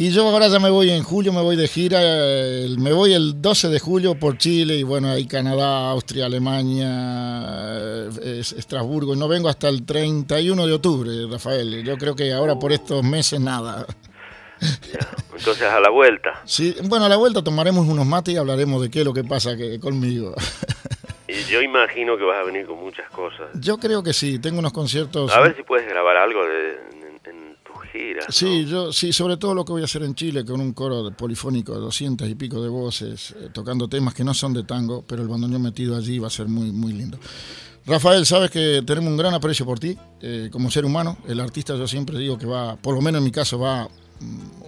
Y yo ahora ya me voy en julio, me voy de gira, me voy el 12 de julio por Chile y bueno, ahí Canadá, Austria, Alemania, eh, es- Estrasburgo. Y no vengo hasta el 31 de octubre, Rafael. Yo creo que ahora por estos meses nada. Entonces a la vuelta. Sí, bueno, a la vuelta tomaremos unos mates y hablaremos de qué es lo que pasa que, conmigo. Y yo imagino que vas a venir con muchas cosas. Yo creo que sí, tengo unos conciertos. A ver si puedes grabar algo de, Sí, yo sí, sobre todo lo que voy a hacer en Chile con un coro polifónico de 200 y pico de voces, eh, tocando temas que no son de tango, pero el bandoneón metido allí va a ser muy, muy lindo. Rafael, sabes que tenemos un gran aprecio por ti eh, como ser humano. El artista yo siempre digo que va, por lo menos en mi caso, va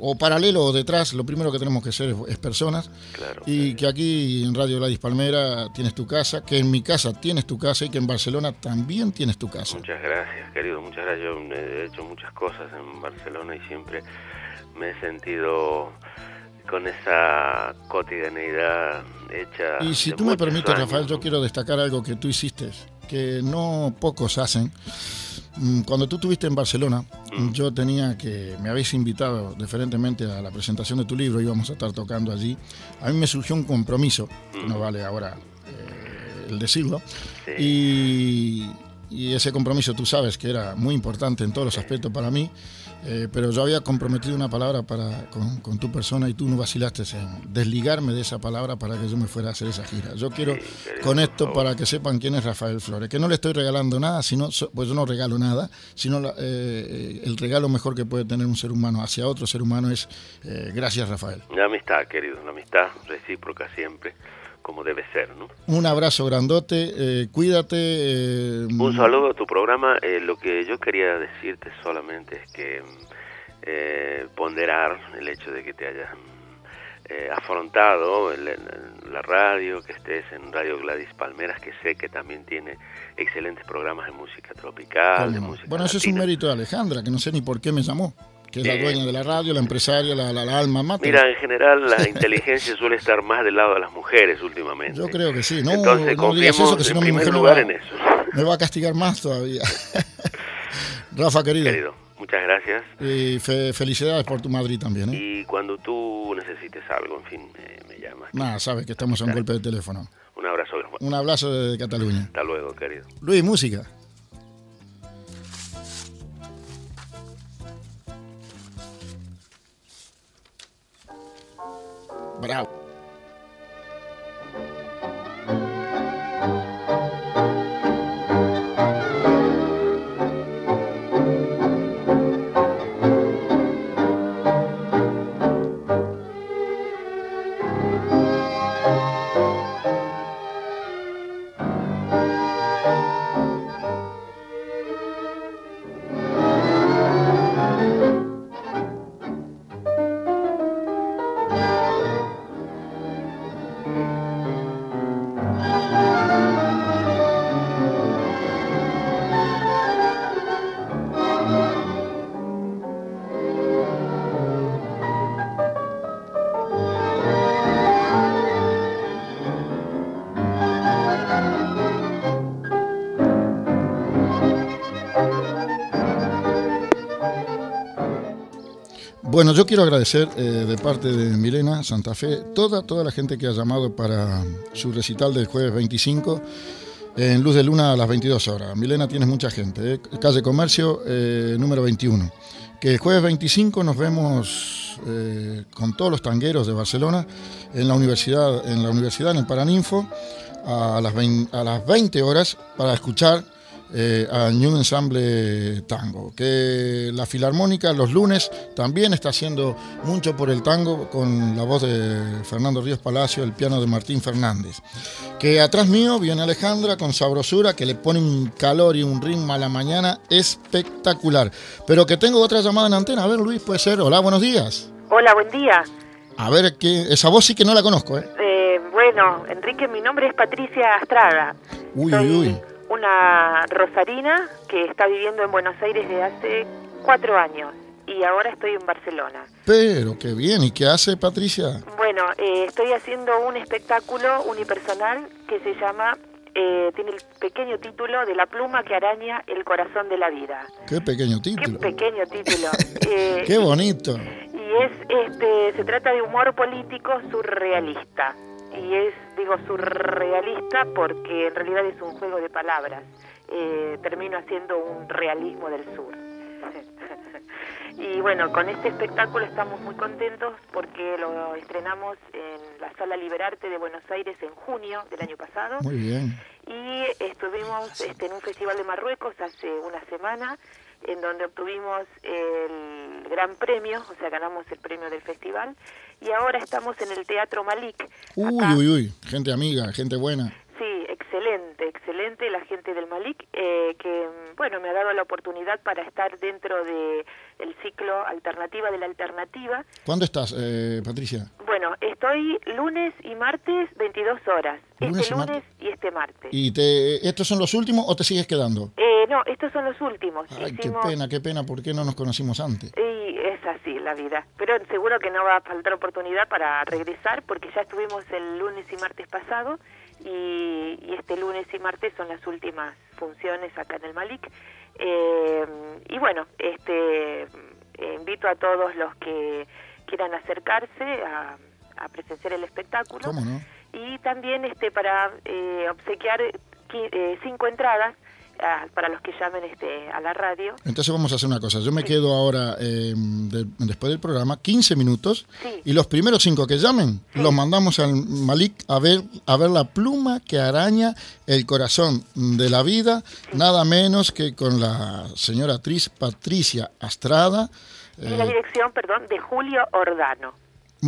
o paralelo o detrás. Lo primero que tenemos que ser es, es personas. Claro. Y que aquí en Radio Gladys Palmera tienes tu casa, que en mi casa tienes tu casa y que en Barcelona también tienes tu casa. Muchas gracias, querido. Muchas gracias. Yo he hecho muchas cosas en Barcelona y siempre me he sentido con esa cotidianeidad hecha. Y si tú me permites, años, Rafael, yo quiero destacar algo que tú hiciste, que no pocos hacen. Mm, Cuando tú estuviste en Barcelona, Mm. yo tenía que, me habéis invitado diferentemente a la presentación de tu libro, íbamos a estar tocando allí. A mí me surgió un compromiso, que Mm. no vale ahora eh, el decirlo, y, y ese compromiso tú sabes que era muy importante en todos los aspectos para mí, eh, pero yo había comprometido una palabra para, con, con tu persona y tú no vacilaste en desligarme de esa palabra para que yo me fuera a hacer esa gira. Yo quiero con esto para que sepan quién es Rafael Flores, que no le estoy regalando nada, sino, pues yo no regalo nada, sino la- eh, el regalo mejor que puede tener un ser humano hacia otro ser humano es eh, gracias Rafael. Una amistad, querido, una amistad recíproca siempre, como debe ser, ¿no? Un abrazo grandote, eh, cuídate. eh, Un saludo a tu programa. Eh, lo que yo quería decirte solamente es que eh, ponderar el hecho de que te hayas eh, afrontado en la, en la radio, que estés en Radio Gladys Palmeras, que sé que también tiene excelentes programas de música tropical, de música Bueno, eso es un mérito de Alejandra, que no sé ni por qué me llamó, que es la Eh, dueña de la radio, la empresaria, la, la- la alma mater. Mira, en general la inteligencia suele estar más del lado de las mujeres últimamente. Yo creo que sí. No, Entonces no digas eso, que si no mi mujer me lugar va, en eso. me va a castigar más todavía. Rafa, querido, Querido, muchas gracias. y fe- felicidades por tu Madrid también. ¿eh? Y cuando tú necesites algo, en fin, me, me llamas. Nada, sabes que estamos a un golpe de teléfono. Un abrazo. Un abrazo de Cataluña. Hasta luego, querido. Luis, música. but out. Bueno, yo quiero agradecer eh, de parte de Milena Santa Fe toda, toda la gente que ha llamado para su recital del jueves 25 en Luz de Luna a las 22 horas. Milena, tienes mucha gente. eh. Calle Comercio, eh, número 21. Que el jueves 25 nos vemos con todos los tangueros de Barcelona en la universidad, en la universidad, en el Paraninfo, a las 20, a las 20 horas para escuchar eh, a New Ensemble Tango. Que la Filarmónica los lunes también está haciendo mucho por el tango con la voz de Fernando Ríos Palacio, el piano de Martín Fernández. Que atrás mío viene Alejandra con sabrosura que le pone un calor y un ritmo a la mañana espectacular. Pero que tengo otra llamada en antena. A ver, Luis, puede ser. Hola, buenos días. Hola, buen día. A ver, que esa voz sí que no la conozco, ¿eh? Eh, bueno, Enrique, mi nombre es Patricia Astrada. Uy, uy, uy. Una rosarina que está viviendo en Buenos Aires desde hace cuatro años y ahora estoy en Barcelona. Pero qué bien. ¿Y qué hace Patricia? Bueno, eh, estoy haciendo un espectáculo unipersonal que se llama, eh, tiene el pequeño título de La pluma que araña el corazón de la vida. Qué pequeño Qué título. pequeño título. Eh, Qué bonito. y es este se trata de humor político surrealista y es digo surrealista porque en realidad es un juego de palabras. Eh, termino haciendo un realismo del sur y bueno con este espectáculo estamos muy contentos porque lo estrenamos en la sala Liberarte de Buenos Aires en junio del año pasado Muy bien. y estuvimos este, en un festival de Marruecos hace una semana en donde obtuvimos el gran premio, o sea, ganamos el premio del festival y ahora estamos en el Teatro Malik. Uy, uy, uy. Gente amiga, gente buena. Excelente, excelente la gente del Malik, eh, que bueno, me ha dado la oportunidad para estar dentro de el ciclo Alternativa de la Alternativa. ¿Cuándo estás, eh, Patricia? Bueno, estoy lunes y martes 22 horas, Lunes este y martes. lunes y este martes. ¿Y te, estos son los últimos o te sigues quedando? Eh, no, estos son los últimos. Ay, qué pena, qué pena. ¿Por qué no nos conocimos antes? Y es así la vida. Pero seguro que no va a faltar oportunidad para regresar porque ya estuvimos el lunes y martes pasado y, y este lunes y martes son las últimas funciones acá en el Malik. Eh, y bueno, este invito a todos los que quieran acercarse a, a presenciar el espectáculo ¿Cómo no? y también este para eh, obsequiar qui- eh, cinco entradas para los que llamen este a la radio. Entonces vamos a hacer una cosa. Yo me quedo ahora, eh, de- después del programa, 15 minutos. Sí. Y los primeros cinco que llamen, los mandamos al Malik a ver, a ver la pluma que araña el corazón de la vida, nada menos que con la señora actriz Patricia Astrada. En la eh, dirección, perdón, de Julio Ordano.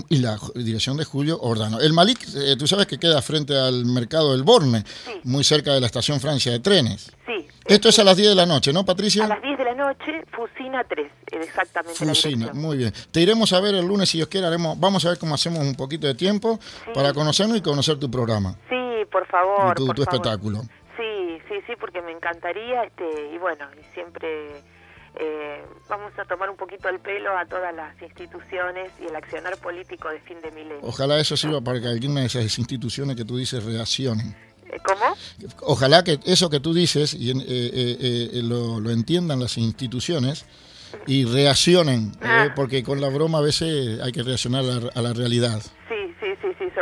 Y la dirección de Julio Ordano. El Malik, eh, tú sabes que queda frente al mercado del Borne, muy cerca de la estación Francia de trenes. Sí. Esto es a las 10 de la noche, ¿no, Patricia? A las 10 de la noche, Fusina 3, eh, exactamente Fusina, muy bien. Te iremos a ver el lunes si Dios quiere. Haremos, vamos a ver cómo hacemos un poquito de tiempo para conocernos y conocer tu programa Sí, por favor, y tu, por tu favor. espectáculo. Sí, sí, sí, porque me encantaría, este, y bueno, siempre eh, vamos a tomar un poquito el pelo a todas las instituciones y el accionar político de fin de milenio. Ojalá eso sirva para que alguna de esas instituciones que tú dices reaccionen. Eh, ¿Cómo? Ojalá que eso que tú dices y eh, eh, eh, lo, lo entiendan las instituciones y reaccionen, eh, Ah. porque con la broma a veces hay que reaccionar a la, a la realidad.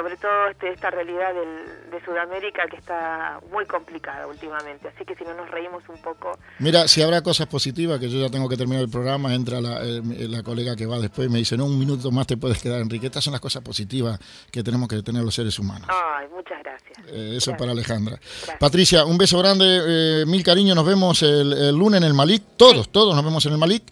Sobre todo este, esta realidad del, de Sudamérica que está muy complicada últimamente. Así que si no nos reímos un poco... Mira, si habrá cosas positivas, que yo ya tengo que terminar el programa, entra la, eh, la colega que va después y me dice, no, un minuto más te puedes quedar, Enrique. Estas son las cosas positivas que tenemos que tener los seres humanos. Ay, muchas gracias. Eh, eso para Alejandra. Patricia, un beso grande, eh, mil cariños, nos vemos el, el lunes en el Malik, todos, todos nos vemos en el Malik.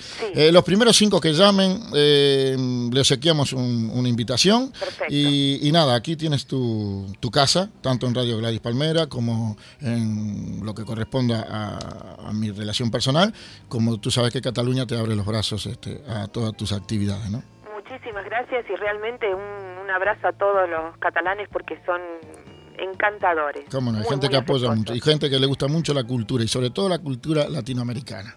Los primeros cinco que llamen, le obsequiamos un- una invitación. Y, y nada, aquí tienes tu, tu casa, tanto en Radio Gladys Palmera como en lo que corresponda a, a mi relación personal, como tú sabes que Cataluña te abre los brazos este, a todas tus actividades, ¿no? Muchísimas gracias y realmente un, un abrazo a todos los catalanes porque son encantadores. Cómo no, hay Muy, gente muy que apoya mucho y gente que le gusta mucho la cultura y sobre todo la cultura latinoamericana.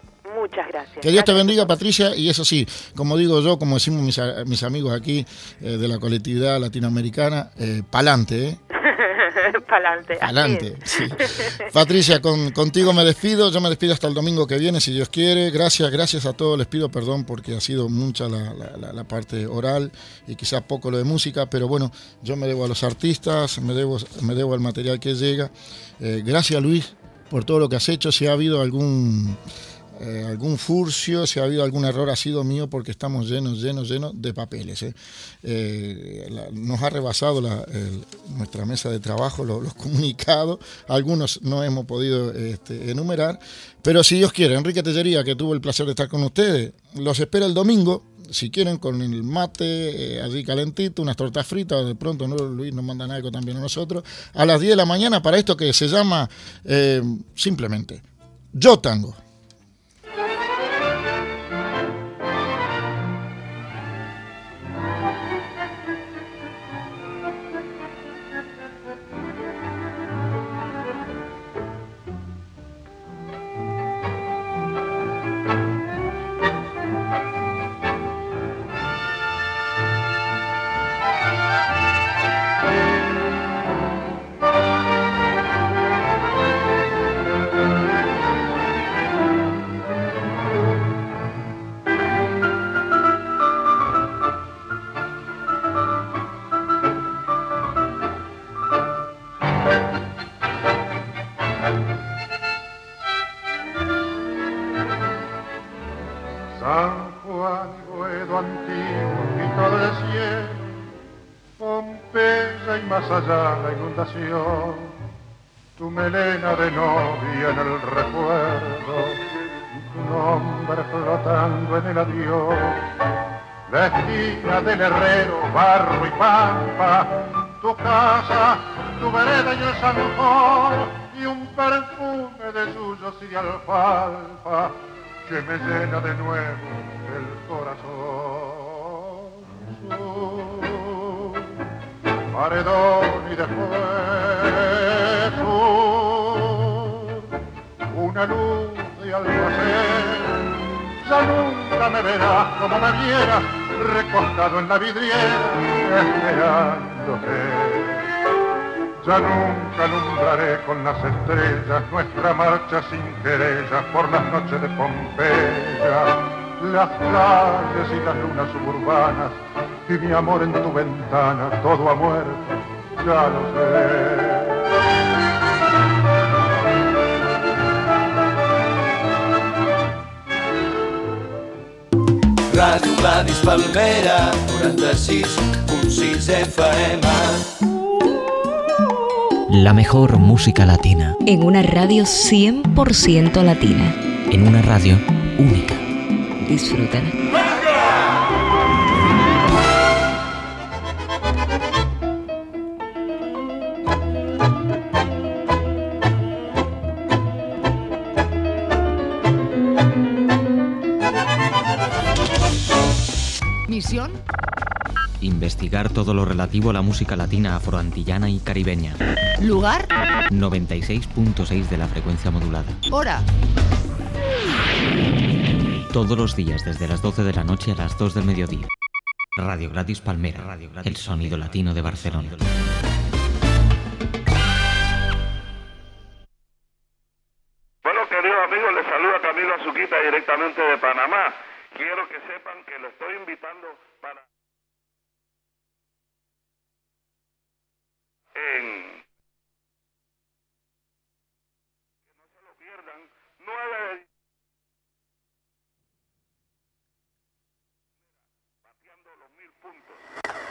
Muchas gracias. Que Dios te bendiga, Patricia, y eso sí, como digo yo, como decimos mis, mis amigos aquí eh, de la colectividad latinoamericana, eh, pa'lante, ¿eh? Pa'lante. Pa'lante, sí. Patricia, con- contigo me despido, yo me despido hasta el domingo que viene, si Dios quiere. Gracias, gracias a todos, les pido perdón porque ha sido mucha la, la- la- la parte oral y quizás poco lo de música, pero bueno, yo me debo a los artistas, me debo, me debo al material que llega. Eh, gracias, Luis, por todo lo que has hecho. Si ha habido algún eh, algún furcio, si ha habido algún error, ha sido mío porque estamos llenos, llenos, llenos de papeles. ¿eh? Eh, nos ha rebasado nuestra mesa de trabajo, lo- los comunicados, algunos no hemos podido este, enumerar, pero si Dios quiere, Enrique Tellería, que tuvo el placer de estar con ustedes, los espera el domingo. Si quieren, con el mate eh, allí calentito, unas tortas fritas, de pronto. Luis nos mandan algo también a nosotros, a las 10 de la mañana para esto que se llama simplemente Yo Tango. Tu melena de novia en el recuerdo, tu nombre flotando en el adiós, la esquina del herrero, barro y pampa, tu casa, tu vereda y el zanjón, y un perfume de suyos y de alfalfa que me llena de nuevo el corazón. Paredón y después sur, una luz de almacén. Ya nunca me verás como me vieras, recostado en la vidriera, esperándote. Ya nunca alumbraré con las estrellas nuestra marcha sin querellas por las noches de Pompeya, las calles y las lunas suburbanas y mi amor en tu ventana, todo ha muerto, ya lo sé. Ràdio Gladys Palmera, 96.6 FM. La mejor música latina. En una radio 100% latina. En una radio única. Disfrútala. Misión Investigar todo lo relativo a la música latina afroantillana y caribeña. Lugar 96.6 de la frecuencia modulada. Hora Todos los días desde las 12 de la noche a las 2 del mediodía. Radio Gratis Palmera, el sonido latino de Barcelona.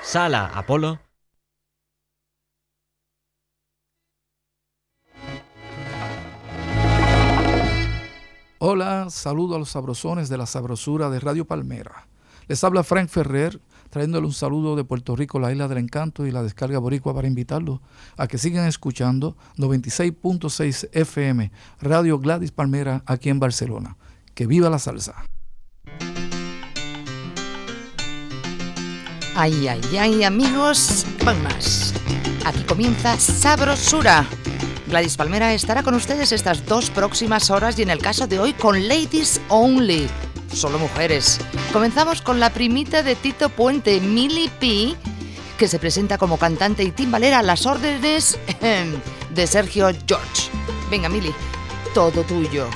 Sala Apolo. Hola, saludo a los sabrosones de la sabrosura de Radio Palmera. Les habla Frank Ferrer, trayéndole un saludo de Puerto Rico, la isla del encanto y la descarga boricua para invitarlos a que sigan escuchando 96.6 FM, Radio Gladys Palmera, aquí en Barcelona. Que viva la salsa. Ay, ay, ay, amigos, van más. Aquí comienza Sabrosura. Gladys Palmera estará con ustedes estas dos próximas horas y en el caso de hoy con Ladies Only, solo mujeres. Comenzamos con la primita de Tito Puente, Millie P, que se presenta como cantante y timbalera a las órdenes de Sergio George. Venga, Millie, todo tuyo.